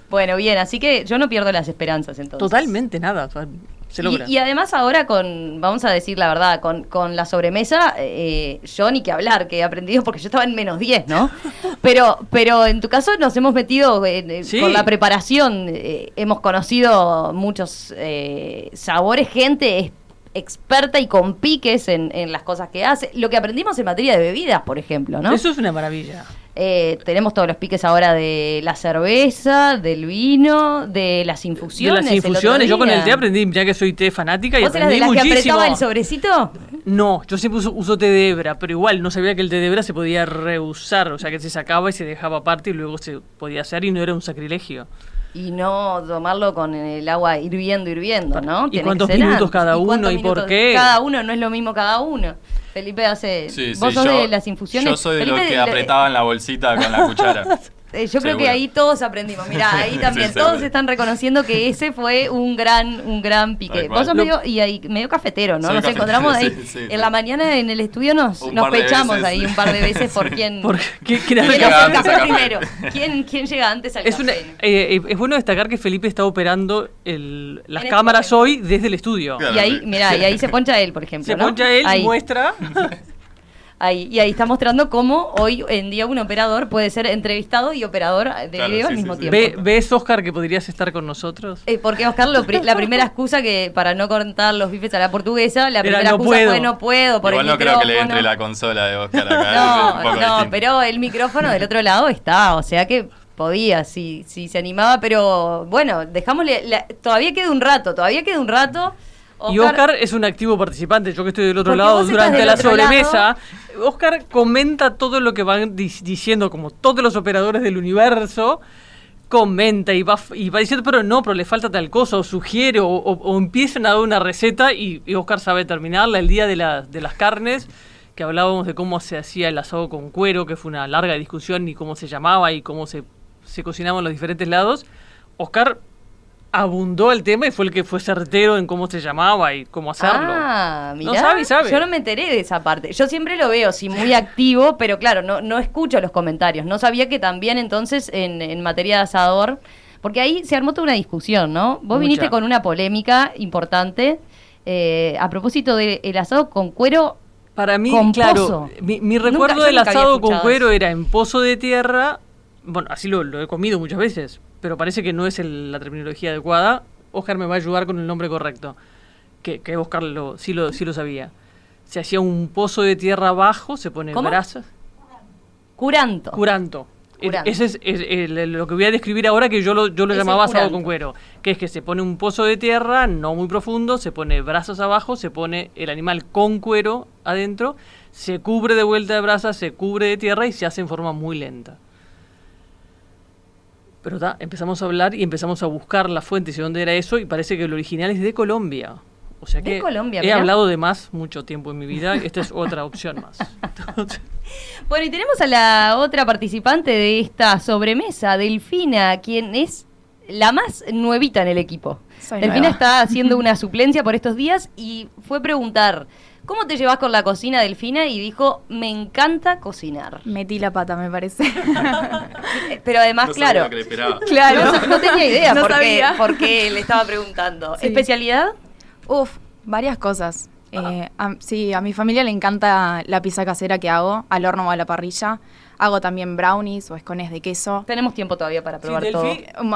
bueno, bien, así que yo no pierdo las esperanzas entonces. Totalmente nada, o sea, se logra. Y, y además ahora con, vamos a decir la verdad, con, con la sobremesa, eh, yo ni que hablar, que he aprendido porque yo estaba en menos 10, ¿no? Pero, pero en tu caso nos hemos metido en- Sí. con la preparación, eh, hemos conocido muchos eh, sabores, gente experta y con piques en, en las cosas que hace. Lo que aprendimos en materia de bebidas, por ejemplo, ¿no? Eso es una maravilla. Eh, tenemos todos los piques ahora de la cerveza, del vino, de las De infusiones. las el otro infusiones, yo con el té aprendí, ya que soy té fanática, y ¿Vos eras aprendí de las que muchísimo. apretaba el sobrecito? No, yo siempre uso, uso té de hebra, pero igual no sabía que el té de hebra se podía reusar, o sea que se sacaba y se dejaba aparte y luego se podía hacer y no era un sacrilegio. Y no tomarlo con el agua hirviendo, hirviendo, ¿no? ¿Y cuántos minutos cada uno y por qué? Cada uno no es lo mismo cada uno. Felipe hace. Sí, ¿Vos sí, sos yo, de las infusiones? Yo soy de los que apretaban la bolsita con la cuchara. Eh, yo creo que ahí todos aprendimos. Mirá, ahí también Sí, todos están reconociendo que ese fue un gran, un gran pique. Vos sos medio, y ahí, medio cafetero, ¿no? Soy Nos cafetero, encontramos ahí. sí, sí, en sí. la mañana en el estudio nos, Un nos pechamos veces. ahí un par de veces por quién. Porque, ¿quién- quién hace ¿Quién llega hace café? el antes café primero? ¿Quién, quién llega antes al Es, una- café? eh, es bueno destacar que Felipe está operando el- las En cámaras hoy desde el estudio. Claro. Y ahí, mira, y ahí se poncha él, por ejemplo. Se ¿no? poncha él ahí, y muestra. ahí, y ahí está mostrando cómo hoy en día un operador puede ser entrevistado y operador de Claro, video sí, al mismo sí, sí. tiempo. Ve- ¿Ves, Oscar, que podrías estar con nosotros? Eh, porque Oscar, lo pri- la primera excusa que para no contar los bifes a la portuguesa, la Era, primera "No excusa puedo". fue no puedo por Igual el no creo que le entre la consola de Oscar acá. No, no, distinto. pero el micrófono del otro lado está, o sea que podía, si, si se animaba, pero bueno, dejámosle, la- todavía queda un rato, todavía queda un rato. Y Oscar es un activo participante. Yo que estoy del otro lado durante la sobremesa, Oscar comenta todo lo que van diciendo, como todos los operadores del universo. Comenta y va, y va diciendo, pero no, pero le falta tal cosa, o sugiere, o, o- o empiezan a dar una receta y, y Oscar sabe terminarla. El día de, la- de las carnes, que hablábamos de cómo se hacía el asado con cuero, que fue una larga discusión, y cómo se llamaba y cómo se, se cocinaba en los diferentes lados. Oscar abundó el tema y fue el que fue certero en cómo se llamaba y cómo hacerlo. Ah, mirá, No sabe sabe. Yo no me enteré de esa parte. Yo siempre lo veo, sí, muy activo, pero claro, no, no escucho los comentarios. No sabía que también entonces en, en materia de asador, porque ahí se armó toda una discusión, ¿no? Vos Mucha. viniste con una polémica importante eh, a propósito del asado con cuero. Para mí, Con claro, pozo. mi, recuerdo del asado con cuero eso. era en pozo de tierra. Bueno, así lo, lo he comido muchas veces, pero parece que no es el- la terminología adecuada. Oscar me va a ayudar con el nombre correcto, que, que Oscar lo, sí, lo, sí lo sabía. Se hacía un pozo de tierra abajo, se pone ¿Cómo? brasas. Curanto. Curanto. E- Curanto. Ese es, es el- lo que voy a describir ahora que yo lo, yo lo Es llamaba asado con cuero. Que es que se pone un pozo de tierra, no muy profundo, se pone brasas abajo, se pone el animal con cuero adentro, se cubre de vuelta de brasas, se cubre de tierra y se hace en forma muy lenta. Pero ta, empezamos a hablar y empezamos a buscar las fuentes y dónde era eso y parece que el original es de Colombia. O sea De que Colombia, he mirá. hablado de más mucho tiempo en mi vida. Esta es otra opción más. Bueno, y tenemos a la otra participante de esta sobremesa, Delfina, quien es la más nuevita en el equipo. Soy Delfina nueva. está haciendo una suplencia por estos días y fue preguntar, ¿cómo te llevas con la cocina, Delfina? Y dijo, me encanta cocinar. Metí la pata, me parece. Eh, Pero además, No sabía claro, lo que le esperaba. claro. no, no tenía idea No por, qué, sabía. por qué le estaba preguntando. Sí. ¿Especialidad? Uf, varias cosas. Eh, a- sí, a mi familia le encanta la pizza casera que hago, al horno o a la parrilla. Hago también brownies o escones de queso. Tenemos tiempo todavía para probar todo.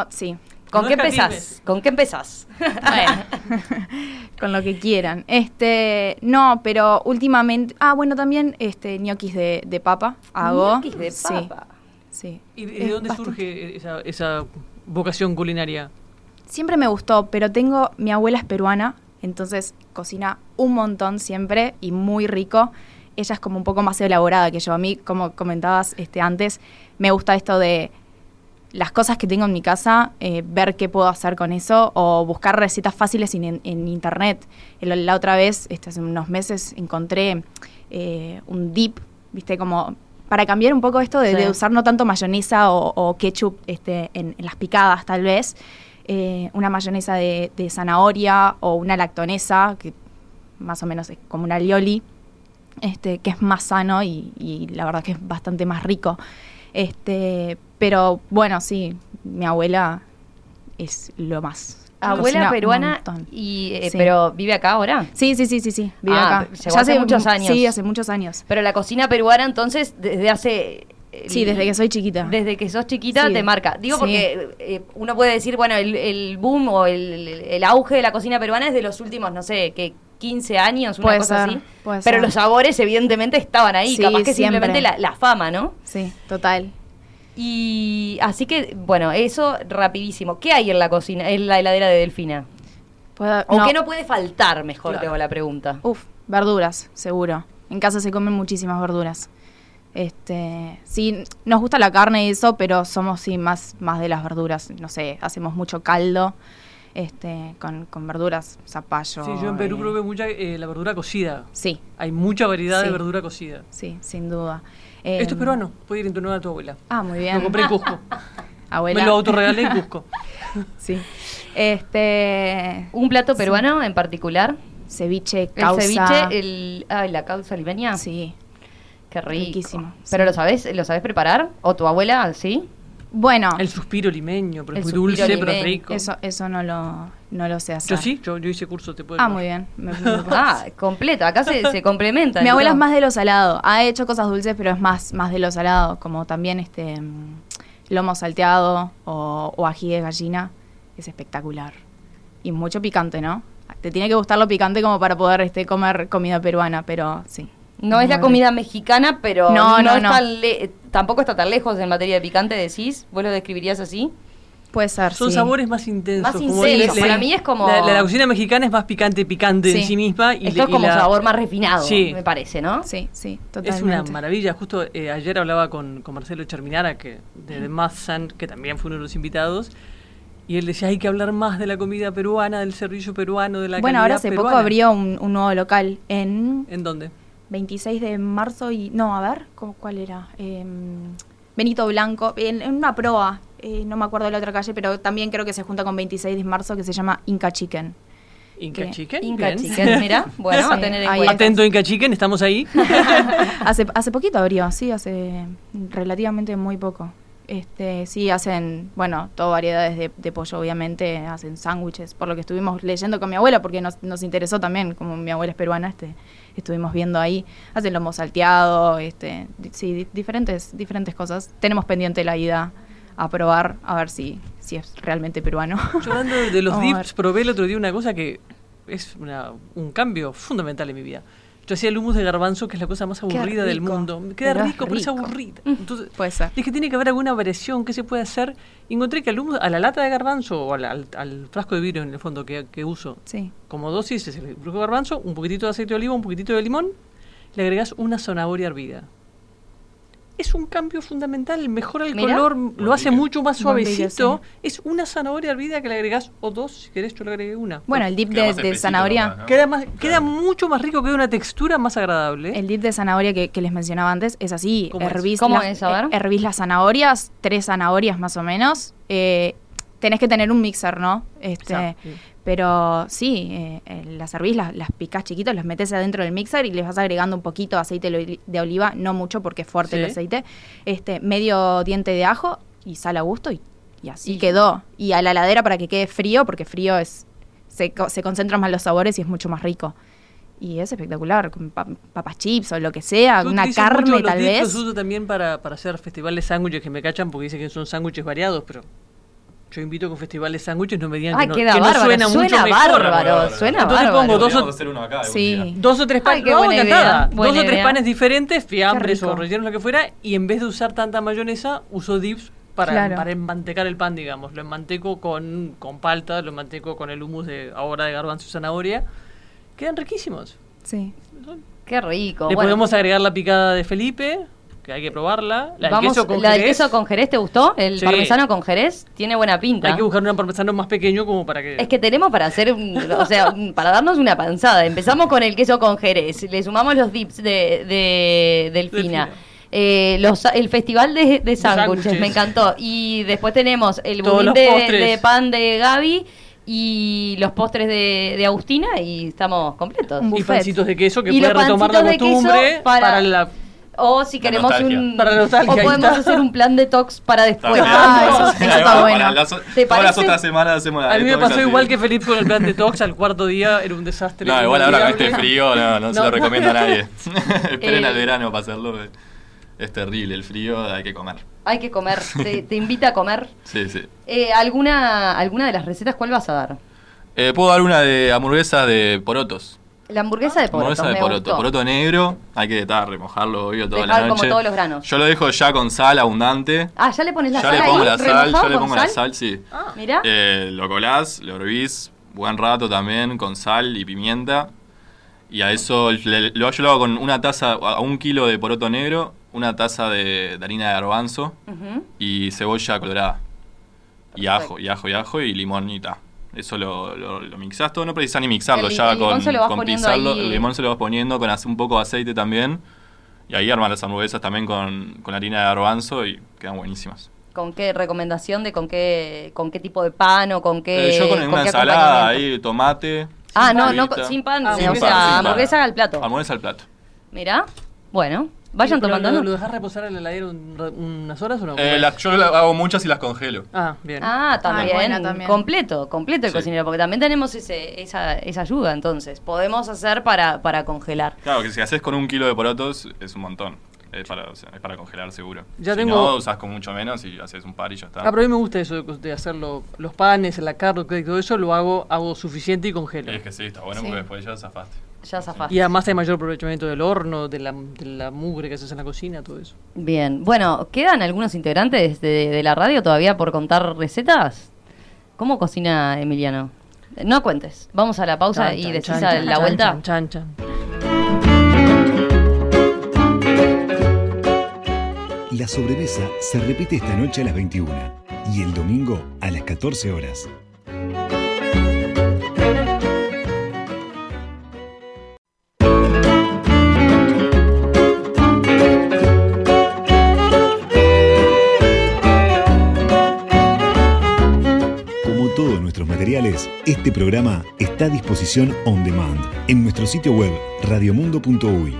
Sí, ¿Con no qué empezás? ¿Con qué empezás? Bueno, con lo que quieran. Este, no, pero últimamente, ah, bueno, también este ñoquis de, de papa hago. Ñoquis de Sí, papa. Sí. ¿Y de dónde bastante- surge esa, esa vocación culinaria? Siempre me gustó, pero tengo, mi abuela es peruana, entonces cocina un montón siempre y muy rico. Ella es como un poco más elaborada que yo. A mí, como comentabas este, antes, me gusta esto de las cosas que tengo en mi casa, eh, ver qué puedo hacer con eso o buscar recetas fáciles en, en internet. El- la otra vez, este, hace unos meses, encontré eh, un dip, viste, como para cambiar un poco esto de, Sí. de usar no tanto mayonesa o, o ketchup este, en, en las picadas, tal vez. eh, una mayonesa de, de zanahoria o una lactonesa, que más o menos es como una lioli, este, que es más sano y, y la verdad que es bastante más rico. Este, pero bueno, sí, mi abuela es lo más. Abuela peruana, y, eh, Sí. pero vive acá ahora. Sí, sí, sí, sí, sí, vive Ah, acá. llegó hace muchos años. Sí, hace muchos años. Pero la cocina peruana, entonces, desde hace. eh, Sí, desde que soy chiquita. Desde que sos chiquita Sí. te marca. Digo Sí. porque eh, uno puede decir, bueno, el, el boom o el, el auge de la cocina peruana es de los últimos, no sé, que 15 años, una Puede cosa ser, así. puede Pero ser. los sabores, evidentemente, estaban ahí. Sí, capaz que siempre. simplemente la, la fama, ¿no? Sí, total. Y así que, bueno, eso rapidísimo. ¿Qué hay en la cocina, en la heladera de Delfina? Puedo- ¿O qué no puede faltar, mejor Claro. te hago la pregunta? Uf, verduras, seguro. En casa se comen muchísimas verduras. Este, sí, nos gusta la carne y eso, pero somos sí más, más de las verduras. No sé, hacemos mucho caldo, este, con, con verduras, zapallo. Sí, yo en Perú eh, probé mucha eh, la verdura cocida. Sí, Hay mucha variedad de verdura cocida. sí, sin duda. Esto es Em, peruano, puede ir en tu honor a tu abuela. Ah, muy bien. Lo compré en Cusco. Abuela. Me lo autorregalé en Cusco. Sí. Este, ¿Un plato peruano en particular? ceviche, El causa. ceviche, el, ay, la causa limeña. Sí. Qué rico. Riquísimo, ¿Pero sí. lo sabes, lo sabes preparar? ¿O tu abuela, sí? Bueno, El suspiro limeño, pero es muy dulce, pero es limeño. rico. eso, eso no lo, no lo sé hacer. Yo sí, yo, yo hice curso, te puedo Ah, muy bien. Me- me- Ah, completa. Acá se, se complementan. Mi abuela es más de lo salado. Ha hecho cosas dulces, pero es más, más de lo salado. Como también este lomo salteado o, o ají de gallina. Es espectacular. Y mucho picante, ¿no? Te tiene que gustar lo picante como para poder este, comer comida peruana, pero sí. No es la comida mexicana, pero no, No, no, tampoco está tan lejos en materia de picante, decís. ¿Vos lo describirías así? Puede ser, Son sí. sabores más intensos. Más como intensos. Para mí es como- La, la- la cocina mexicana es más picante, picante en Sí. misma. Y Esto le- es y como la- sabor más refinado, Sí. me parece, ¿no? Sí, sí, Es totalmente. una maravilla. Justo eh, ayer hablaba con, con Marcelo Cherminara, que, de The Math Sun, que también fue uno de los invitados. Y él decía, hay que hablar más de la comida peruana, del servicio peruano, de la Bueno, calidad ahora hace poco peruana. abrió un, un nuevo local en ¿En dónde? 26 de marzo y... No, a ver, ¿cómo- ¿cuál era? Em, Benito Blanco, en, en una proa, eh, no me acuerdo de la otra calle, pero también creo que se junta con 26 de marzo, que se llama Inca Chicken. Inca. Chicken. Inca bien. Chicken, mira. Bueno, a Sí, tener en ahí cuenta. Atento Inca Chicken, estamos ahí. hace, hace poquito abrió, sí, hace relativamente muy poco. Este, sí, hacen, bueno, todo variedades de, de pollo, obviamente, hacen sándwiches, por lo que estuvimos leyendo con mi abuela, porque nos, nos interesó también, como mi abuela es peruana, este, estuvimos viendo ahí, hacen lomo salteado, este, sí, di- diferentes, diferentes cosas. Tenemos pendiente la ida a probar, a ver si, si es realmente peruano. Yo hablando de los dips, probé el otro día una cosa que es una- un cambio fundamental en mi vida. Yo hacía el hummus de garbanzo, que es la cosa más aburrida del mundo. Queda pero rico, pero es aburrida. Entonces, Puede ser. dije, tiene que haber alguna variación, ¿qué se puede hacer? Y encontré que al hummus, a la lata de garbanzo, o al, al- al frasco de vidrio en el fondo que, que uso, Sí. como dosis es el frasco de garbanzo, un poquitito de aceite de oliva, un poquitito de limón, le agregas una zanahoria hervida. Es un cambio fundamental, mejora el color, lo hace mucho más suavecito. Es una zanahoria hervida que le agregás, o dos, si querés, yo le agregué una. Bueno, el dip Queda de, más de espesito zanahoria. Queda, más, queda mucho más rico, queda una textura más agradable. El dip de zanahoria que, que les mencionaba antes es así. ¿Cómo es? ¿Cómo las, es? A ver. eh, hervís las zanahorias, tres zanahorias más o menos. Eh, tenés que tener un mixer, ¿no? Este, Exacto. Pero sí, eh, eh, las hervís, las, las picás chiquitos, las metes adentro del mixer y les vas agregando un poquito de aceite de oli- de oliva, no mucho porque es fuerte el aceite. Este, medio diente de ajo y sal a gusto y, y así Y- quedó. Y a la heladera para que quede frío, porque frío es se, se concentran más los sabores y es mucho más rico. Y es espectacular, con pa- papas chips o lo que sea, Tú una mucho carne los tal vez. Uso también para, para hacer festivales sándwiches que me cachan porque dicen que son sándwiches variados, pero yo invito con festivales de sándwiches no me digan Ay, que no, queda que no bárbaro, suena, mucho suena mejor. bárbaro, suena Entonces bárbaro. pongo dos o- hacer uno acá Sí. Dos o tres Ay, panes, no, idea, dos buena o tres idea. panes diferentes, fiambres o rellenos, lo que fuera, y en vez de usar tanta mayonesa, uso dips para, Claro. para enmantecar el pan, digamos. Lo enmanteco con, con palta, lo enmanteco con el hummus de ahora de garbanzo y zanahoria. Quedan riquísimos. Sí. Qué rico. Le Bueno, podemos agregar la picada de Felipe, que hay que probarla. La del vamos, queso con la del jerez. queso con jerez, ¿te gustó? El Sí. parmesano con jerez tiene buena pinta. Hay que buscar un parmesano más pequeño como para que... Es que tenemos para hacer, un- o sea, un- para darnos una panzada. Empezamos con el queso con jerez, le sumamos los dips de, de Delfina. Delfina. eh, los, el festival de, de sándwiches, sándwiches. me encantó. Y después tenemos el Todos budín los de, postres. de pan de Gaby y los postres de, de Agustina y estamos completos. Un y buffet. pancitos de queso que Y los puede retomar la pancitos de queso costumbre para- para la... O si queremos un... Para o podemos hacer un plan detox para después. Ah, eso- eso está Para bueno. las- ¿Te todas las otras semanas hacemos la A mí me pasó así. igual que Felipe con el plan detox, al cuarto día era un desastre. No, igual ahora con este frío no, no, se lo recomiendo a nadie. Esperen Eh. al verano para hacerlo. Es terrible, el frío hay que comer. Hay que comer, te, te invita a comer. Sí, sí. Eh, ¿alguna, ¿Alguna de las recetas cuál vas a dar? Eh, Puedo dar una de hamburguesa de porotos. La hamburguesa de porotos, hamburguesa de poroto. gustó. Poroto negro, hay que ta, remojarlo obvio toda Dejar la como noche. todos los granos. Yo lo dejo ya con sal abundante. Ah, ya le pones la ya sal le pongo ahí, la sal, ya le pongo la sal, sí. Mira, Eh, lo colás, lo hervís buen rato también con sal y pimienta. Y a eso le- lo, yo lo hago con una taza, a un kilo de poroto negro, una taza de, de harina de garbanzo y cebolla colorada. Y Perfecto. ajo, y ajo, y ajo, y limón y ta. Eso lo, lo, lo mixás todo, no precisás ni mixarlo, El ya el con, lo con pisarlo. ahí. El limón se lo vas poniendo con un poco de aceite también. Y ahí arman las hamburguesas también con, con harina de garbanzo y quedan buenísimas. ¿con qué recomendación de con qué con qué tipo de pan o con qué Eh, yo con, con una ensalada ahí, tomate. Ah, no, no, sin pan, Ah, o sin sea, pan, sin pan. hamburguesa al plato. Hamburguesa al plato. Mira, bueno, vayan Pero tomando. ¿Lo, lo dejas reposar en la heladera un- unas horas o no? Eh, la- yo la- hago muchas y las congelo. Ah, bien. Ah, también. buena también. Completo, completo el Sí. cocinero, porque también tenemos ese, esa, esa ayuda, entonces. Podemos hacer para, para congelar. Claro, que si haces con un kilo de porotos es un montón. Es para, o sea, es para congelar seguro. Ya si tengo- no, usas con mucho menos y haces un par y ya está. Ah, pero a mí me gusta eso de, de hacerlo, los panes, la carne, todo eso, lo hago, hago suficiente y congelo. Es que sí, está bueno Sí. porque después ya zafaste. Ya zafaste. Y además hay mayor aprovechamiento del horno, de la, de la mugre que haces en la cocina, todo eso. Bien, bueno, ¿quedan algunos integrantes de, de la radio todavía por contar recetas? ¿Cómo cocina Emiliano? No cuentes, vamos a la pausa Chan, y decís chan, a chan, la chan, vuelta. chan, chan, chan. La sobremesa se repite esta noche a las 21 y el domingo a las 14 horas. Materiales, este programa está a disposición on demand en nuestro sitio web radiomundo.uy.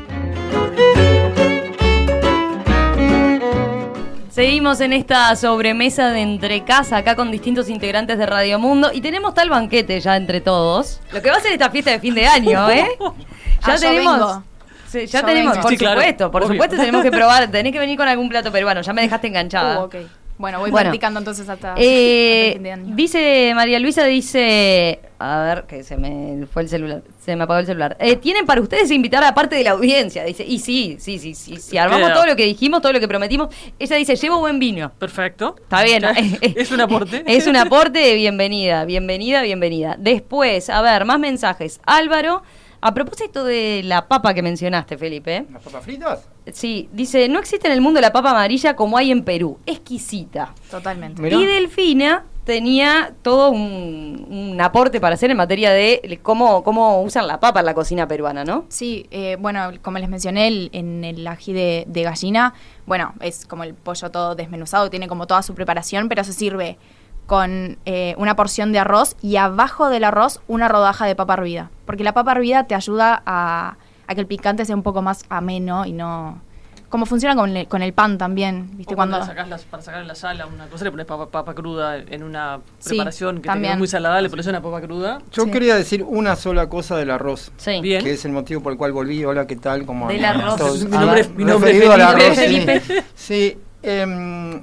Seguimos en esta sobremesa de entre casa, acá con distintos integrantes de Radio Mundo. Y tenemos tal banquete ya entre todos. Lo que va a ser esta fiesta de fin de año, ¿eh? Ya Ah, yo tenemos. vengo. Sí, ya Yo tenemos, vengo. por Sí, claro, supuesto, por obvio. supuesto tenemos que probar. Tenés que venir con algún plato peruano, ya me dejaste enganchada. Uh, ok. Bueno, voy Bueno. practicando entonces hasta, hasta Eh, el fin de año. dice María Luisa, dice, a ver, que se me fue el celular, se me apagó el celular. Eh, Tienen para ustedes invitar a parte de la audiencia, dice, y sí, sí, sí, sí, si armamos Queda. todo lo que dijimos, todo lo que prometimos, ella dice, llevo buen vino. Perfecto. Está bien. es un aporte. Es un aporte de bienvenida, bienvenida, bienvenida. Después, a ver, más mensajes. Álvaro A propósito de la papa que mencionaste, Felipe. ¿Las papas fritas? Sí, dice, no existe en el mundo la papa amarilla como hay en Perú. Exquisita. Totalmente. Mirá. Y Delfina tenía todo un, un aporte para hacer en materia de cómo, cómo usan la papa en la cocina peruana, ¿no? Sí, eh, bueno, como les mencioné, el- en el ají de, de gallina, bueno, es como el pollo todo desmenuzado, tiene como toda su preparación, pero se sirve con eh, una porción de arroz y abajo del arroz una rodaja de papa hervida. Porque la papa hervida te ayuda a, a que el picante sea un poco más ameno y no... Como funciona con el, con el pan también, ¿viste? O cuando Cuando, la sacás las- para sacar en la sala una cosa, le pones papa, papa cruda en una Sí, preparación que te también. quedó muy salada, le pones una papa cruda. Yo Sí. quería decir una sola cosa del arroz. Sí. Bien. Que es el motivo por el cual volví. Hola, ¿qué tal? Como Del a- arroz. todos- Mi a- nombre es- mi nombre es referido al Felipe. arroz, Felipe. Sí, Sí, em,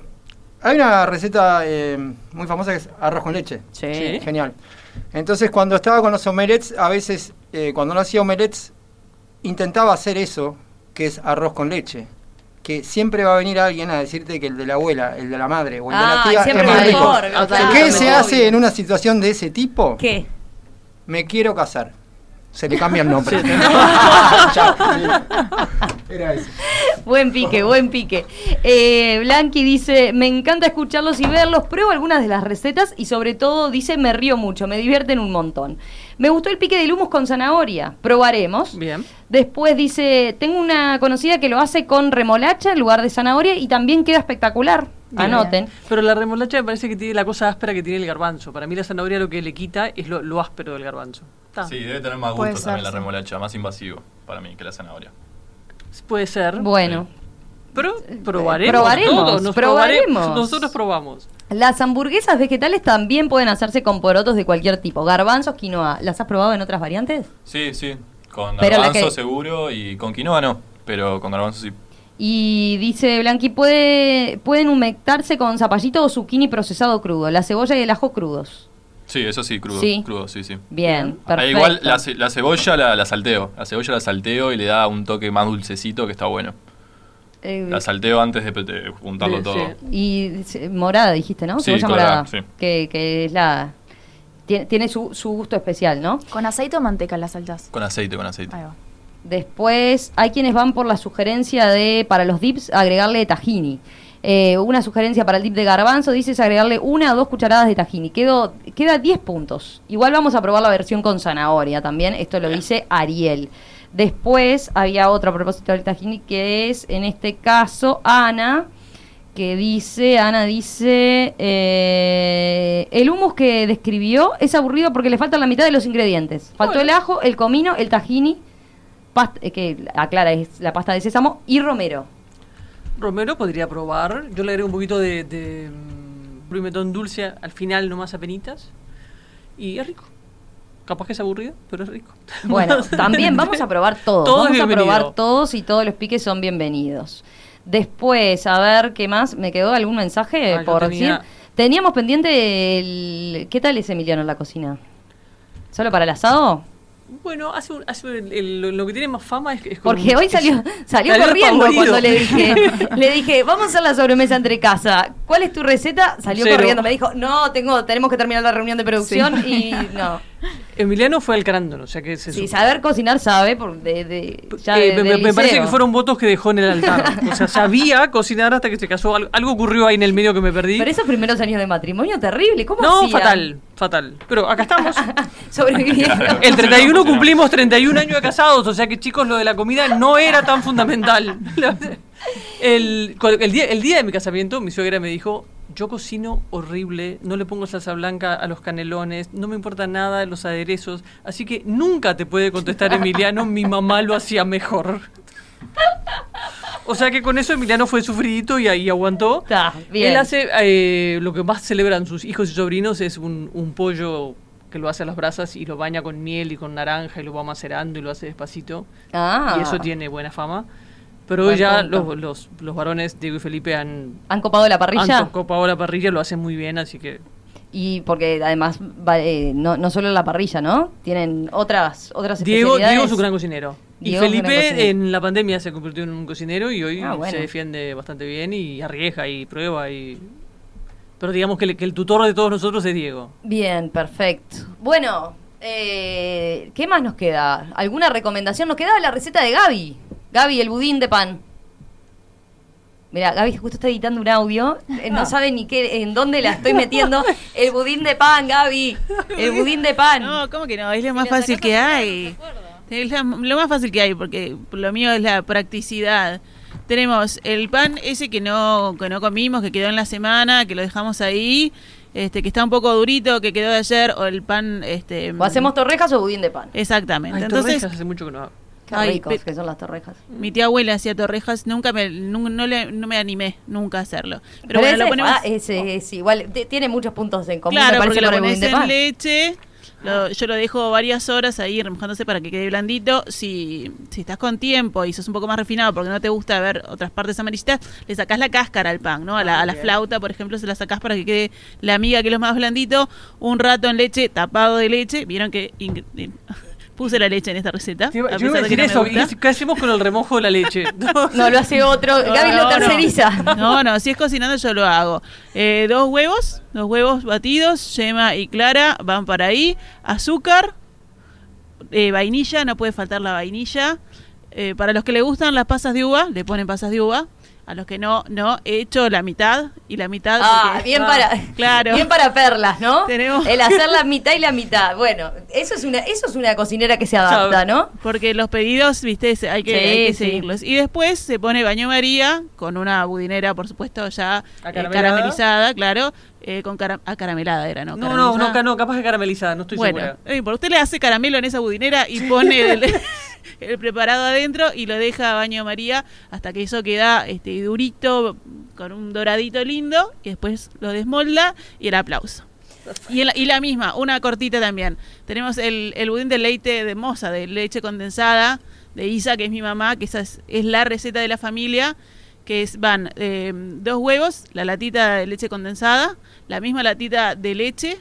hay una receta em, muy famosa que es arroz con leche. Sí. Sí. Genial. Entonces, cuando estaba con los omelets, a veces, eh, cuando no hacía omelets, intentaba hacer eso, que es arroz con leche. Que siempre va a venir alguien a decirte que el de la abuela, el de la madre o el de Ah, la tía siempre es más rico. Ah. ¿Qué se Obvio. hace en una situación de ese tipo? ¿Qué? Me quiero casar. Se le cambia el nombre. Ya, Era eso. Buen pique, buen pique. Eh, Blanqui dice, me encanta escucharlos y verlos, pruebo algunas de las recetas y sobre todo dice, me río mucho, me divierten un montón. Me gustó el pique del humus con zanahoria, probaremos. Bien. Después dice, tengo una conocida que lo hace con remolacha en lugar de zanahoria y también queda espectacular. Bien. Anoten. Pero la remolacha me parece que tiene la cosa áspera que tiene el garbanzo. Para mí la zanahoria lo que le quita es lo, lo áspero del garbanzo. Sí, debe tener más Puede gusto ser, también la sí. remolacha, más invasivo para mí que la zanahoria. Puede ser. Bueno, Pero probaremos. Probaremos, todo, nos probaremos. Nosotros probamos. las hamburguesas vegetales también pueden hacerse con porotos de cualquier tipo. Garbanzos, quinoa. ¿Las has probado en otras variantes? Sí, sí. Con garbanzo que- seguro y con quinoa no, pero con garbanzo sí. Y dice Blanqui, puede, pueden humectarse con zapallito o zucchini procesado crudo, la cebolla y el ajo crudos. Sí, eso sí, crudo. Sí. Crudo, sí, sí. Bien, Ah, perfecto. igual la, ce- la cebolla la, la salteo. La cebolla la salteo y le da un toque más dulcecito que está bueno. Eh, La salteo antes de, de juntarlo Sí, todo. sí. y morada dijiste, ¿no? Sí, Cebolla morada. sí. Que, que es la... Tiene, tiene su, su gusto especial, ¿no? ¿Con aceite o manteca las saltas? Con aceite, con aceite. Ahí va. Después hay quienes van por la sugerencia de, para los dips, agregarle tahini. Eh, una sugerencia para el dip de garbanzo, dice es agregarle una o dos cucharadas de tahini. Quedo, queda 10 puntos. Igual vamos a probar la versión con zanahoria también. Esto lo dice Ariel. Después había otro a propósito del tahini que es, en este caso, Ana, que dice, Ana dice, eh, el humus que describió es aburrido porque le faltan la mitad de los ingredientes. Faltó el ajo, el comino, el tahini, past- eh, que aclara es la pasta de sésamo, y romero. Romero podría probar. Yo le agrego un poquito de, de mm, pimentón dulce al final, nomás apenitas. Y es rico. Capaz que es aburrido, pero es rico. Bueno, también vamos a probar todos. Todo es vamos a probar todos y todos los piques son bienvenidos. Después, a ver qué más. ¿Me quedó algún mensaje Ah, por tenía- decir? Teníamos pendiente el. ¿Qué tal es Emiliano en la cocina? ¿Solo para el asado? Bueno, hace, un- hace un- el- lo, que tiene más fama es, es Porque hoy salió, salió corriendo cuando le dije, le dije, vamos a hacer la sobremesa entre casa. ¿Cuál es tu receta? Salió Cero. corriendo, me dijo, no, tengo, tenemos que terminar la reunión de producción y no. Emiliano fue al carándolo, o sea que se Sí, supo. saber cocinar sabe, por de, de- ya Eh, de- me, parece que fueron votos que dejó en el altar. O sea, sabía cocinar hasta que se casó. Algo, algo ocurrió ahí en el medio que me perdí. Pero esos primeros años de matrimonio, terrible, ¿cómo no, hacían? fatal, fatal. Pero acá estamos. Sobrevivieron. El 31 cumplimos 31 años de casados, o sea que chicos, lo de la comida no era tan fundamental. El día, el día de mi casamiento, mi suegra me dijo, yo cocino horrible, no le pongo salsa blanca a los canelones, no me importa nada los aderezos, así que nunca te puede contestar Emiliano, mi mamá lo hacía mejor. O sea que con eso Emiliano fue sufridito y ahí aguantó. Está, bien. Él hace eh, lo que más celebran sus hijos y sobrinos es un, un pollo que lo hace a las brasas y lo baña con miel y con naranja y lo va macerando y lo hace despacito. Ah. Y eso tiene buena fama. Pero Buen ya los, los, los varones, Diego y Felipe, han, ¿Han copado la parrilla? han copado la parrilla, lo hacen muy bien, así que... Y porque además, va- eh, no, no solo la parrilla, ¿no? Tienen otras, otras Diego. Diego es un gran cocinero. Diego y Felipe en la pandemia se convirtió en un cocinero y hoy Ah, bueno. se defiende bastante bien y arriesga y prueba y... Pero digamos que, el- que el tutor de todos nosotros es Diego. Bien, perfecto. Bueno, Eh, ¿Qué más nos queda? ¿Alguna recomendación? Nos quedaba la receta de Gaby. Gaby, el budín de pan. Mira, Gaby justo está editando un audio, eh, no sabe ni qué, en dónde la estoy metiendo. El budín de pan, Gaby. El budín de pan. No, ¿cómo que no? Es lo más fácil que hay. Es la- lo más fácil que hay, porque lo mío es la practicidad. Tenemos el pan ese que no, que no comimos, que quedó en la semana, que lo dejamos ahí, este, que está un poco durito, que quedó de ayer, o el pan... Este, O hacemos torrejas o budín de pan. Exactamente. Ay, Entonces, torrejas hace mucho que no hago. Qué Ay, ricos que son las torrejas. mi tía abuela hacía torrejas, nunca me, nu- no, le- no me animé nunca a hacerlo. Pero, Pero, bueno, ese lo ponemos... ah, ese es igual, tiene muchos puntos en común, Claro, me porque lo pones en leche. lo- yo lo dejo varias horas ahí remojándose para que quede blandito. Si, si estás con tiempo y sos un poco más refinado porque no te gusta ver otras partes amarillitas, le sacás la cáscara al pan, ¿no? A la, a la flauta, por ejemplo, se la sacás para que quede la miga que es lo más blandito. Un rato en leche, tapado de leche. Vieron que puse la leche en esta receta. A yo iba a que no me eso. gusta. ¿y ¿Qué hacemos con el remojo de la leche? No, lo hace otro. Gaby lo no. terceriza. No, no, si es cocinando yo lo hago. Eh, dos huevos, dos huevos batidos, yema y clara van para ahí. Azúcar, eh, vainilla, no puede faltar la vainilla. Eh, para los que le gustan las pasas de uva, le ponen pasas de uva. A los que no, no, he hecho la mitad y la mitad. Ah, porque- bien para, Claro. bien para perlas, ¿no? Tenemos- El hacer la mitad y la mitad. Bueno, eso es una, eso es una cocinera que se adapta, ¿no? Porque los pedidos, viste, hay que, Sí, hay que sí. seguirlos. Y después se pone baño María con una budinera, por supuesto, ya eh, caramelizada, claro. eh, con cara acaramelada era, ¿no? No, no, no, ca- no, capaz que caramelizada, no estoy bueno, segura. eh, por usted le hace caramelo en esa budinera y pone el, el preparado adentro y lo deja a baño María hasta que eso queda este durito con un doradito lindo y después lo desmolda y el aplauso. Y, el- la misma, una cortita también. Tenemos el, el budín de leite de moza, de leche condensada, de Isa, que es mi mamá, que esa es, es la receta de la familia, que es, van eh, dos huevos, la latita de leche condensada, la misma latita de leche,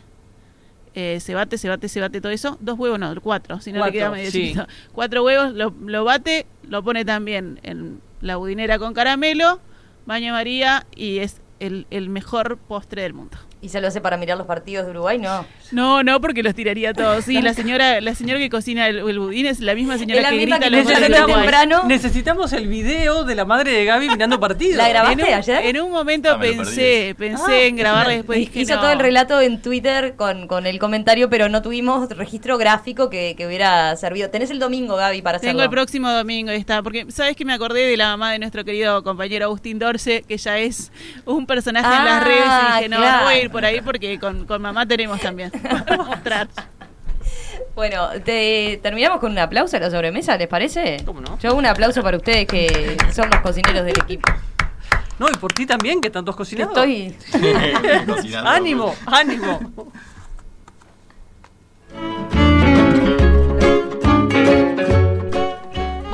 eh, se bate, se bate, se bate todo eso. Dos huevos, no, cuatro, si no le Cuatro, queda medio sí. chiquito. Cuatro huevos, lo, lo bate, lo pone también en la budinera con caramelo, baño María y es el, el mejor postre del mundo. ¿Y se lo hace para mirar los partidos de Uruguay? No. No, no, porque los tiraría todos. Sí, la señora, la señora que cocina el, el budín es la misma señora la que misma grita que los goles de Uruguay. temprano. Necesitamos el video de la madre de Gaby mirando partidos. ¿La grabaste en un, ayer? En un momento Ah, pensé, pensé Ah. en grabarla y después dije Hizo no. todo el relato en Twitter con, con el comentario, pero no tuvimos registro gráfico que, que hubiera servido. Tenés el domingo, Gaby, para hacerlo. Tengo el próximo domingo, ahí está. Porque, ¿sabes que me acordé de la mamá de nuestro querido compañero Agustín Dorce, que ya es un personaje en Ah, las redes? Y dije, no, claro. no voy a ir por ahí porque con, con mamá tenemos también. para mostrar. Bueno, te, terminamos con un aplauso a la sobremesa, ¿les parece? ¿Cómo no? Yo un aplauso para ustedes que son los cocineros del equipo. No, y por ti también, que tantos cocinados. estoy... Cocinando. ánimo, ánimo.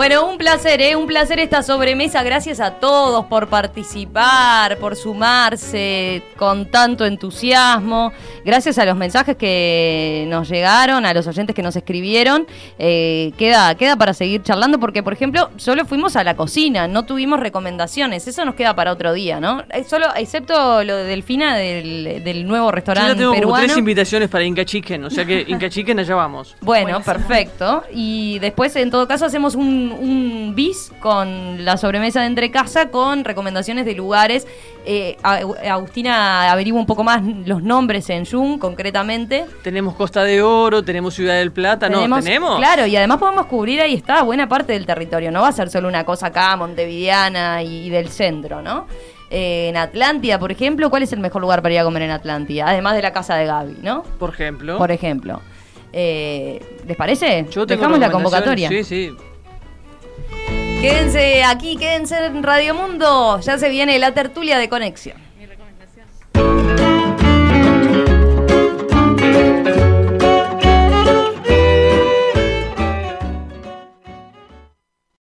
Bueno, un placer, ¿eh? Un placer esta sobremesa. Gracias a todos por participar, por sumarse con tanto entusiasmo. Gracias a los mensajes que nos llegaron, a los oyentes que nos escribieron. Eh, queda, queda para seguir charlando porque, por ejemplo, solo fuimos a la cocina, no tuvimos recomendaciones. Eso nos queda para otro día, ¿no? Eh, Solo, excepto lo de Delfina del, del nuevo Yo restaurante ya tengo como peruano. tres invitaciones para Inca Chicken, o sea que Inca Chicken allá vamos. Bueno, perfecto. Y después, en todo caso, hacemos un, un bis con la sobremesa de entre casa con recomendaciones de lugares. Eh, Agustina averigua un poco más los nombres en Jun, concretamente. Tenemos Costa de Oro, tenemos Ciudad del Plata, no, tenemos. Claro, y además podemos cubrir ahí está buena parte del territorio. No va a ser solo una cosa acá, montevideana y, del centro, ¿no? Eh, en Atlántida, por ejemplo, ¿cuál es el mejor lugar para ir a comer en Atlántida? Además de la casa de Gaby, ¿no? Por ejemplo. Por ejemplo. Eh, ¿Les parece? Yo Dejamos la convocatoria. Sí, sí. Quédense aquí, quédense en Radio Mundo. Ya se viene la tertulia de conexión. Mi recomendación.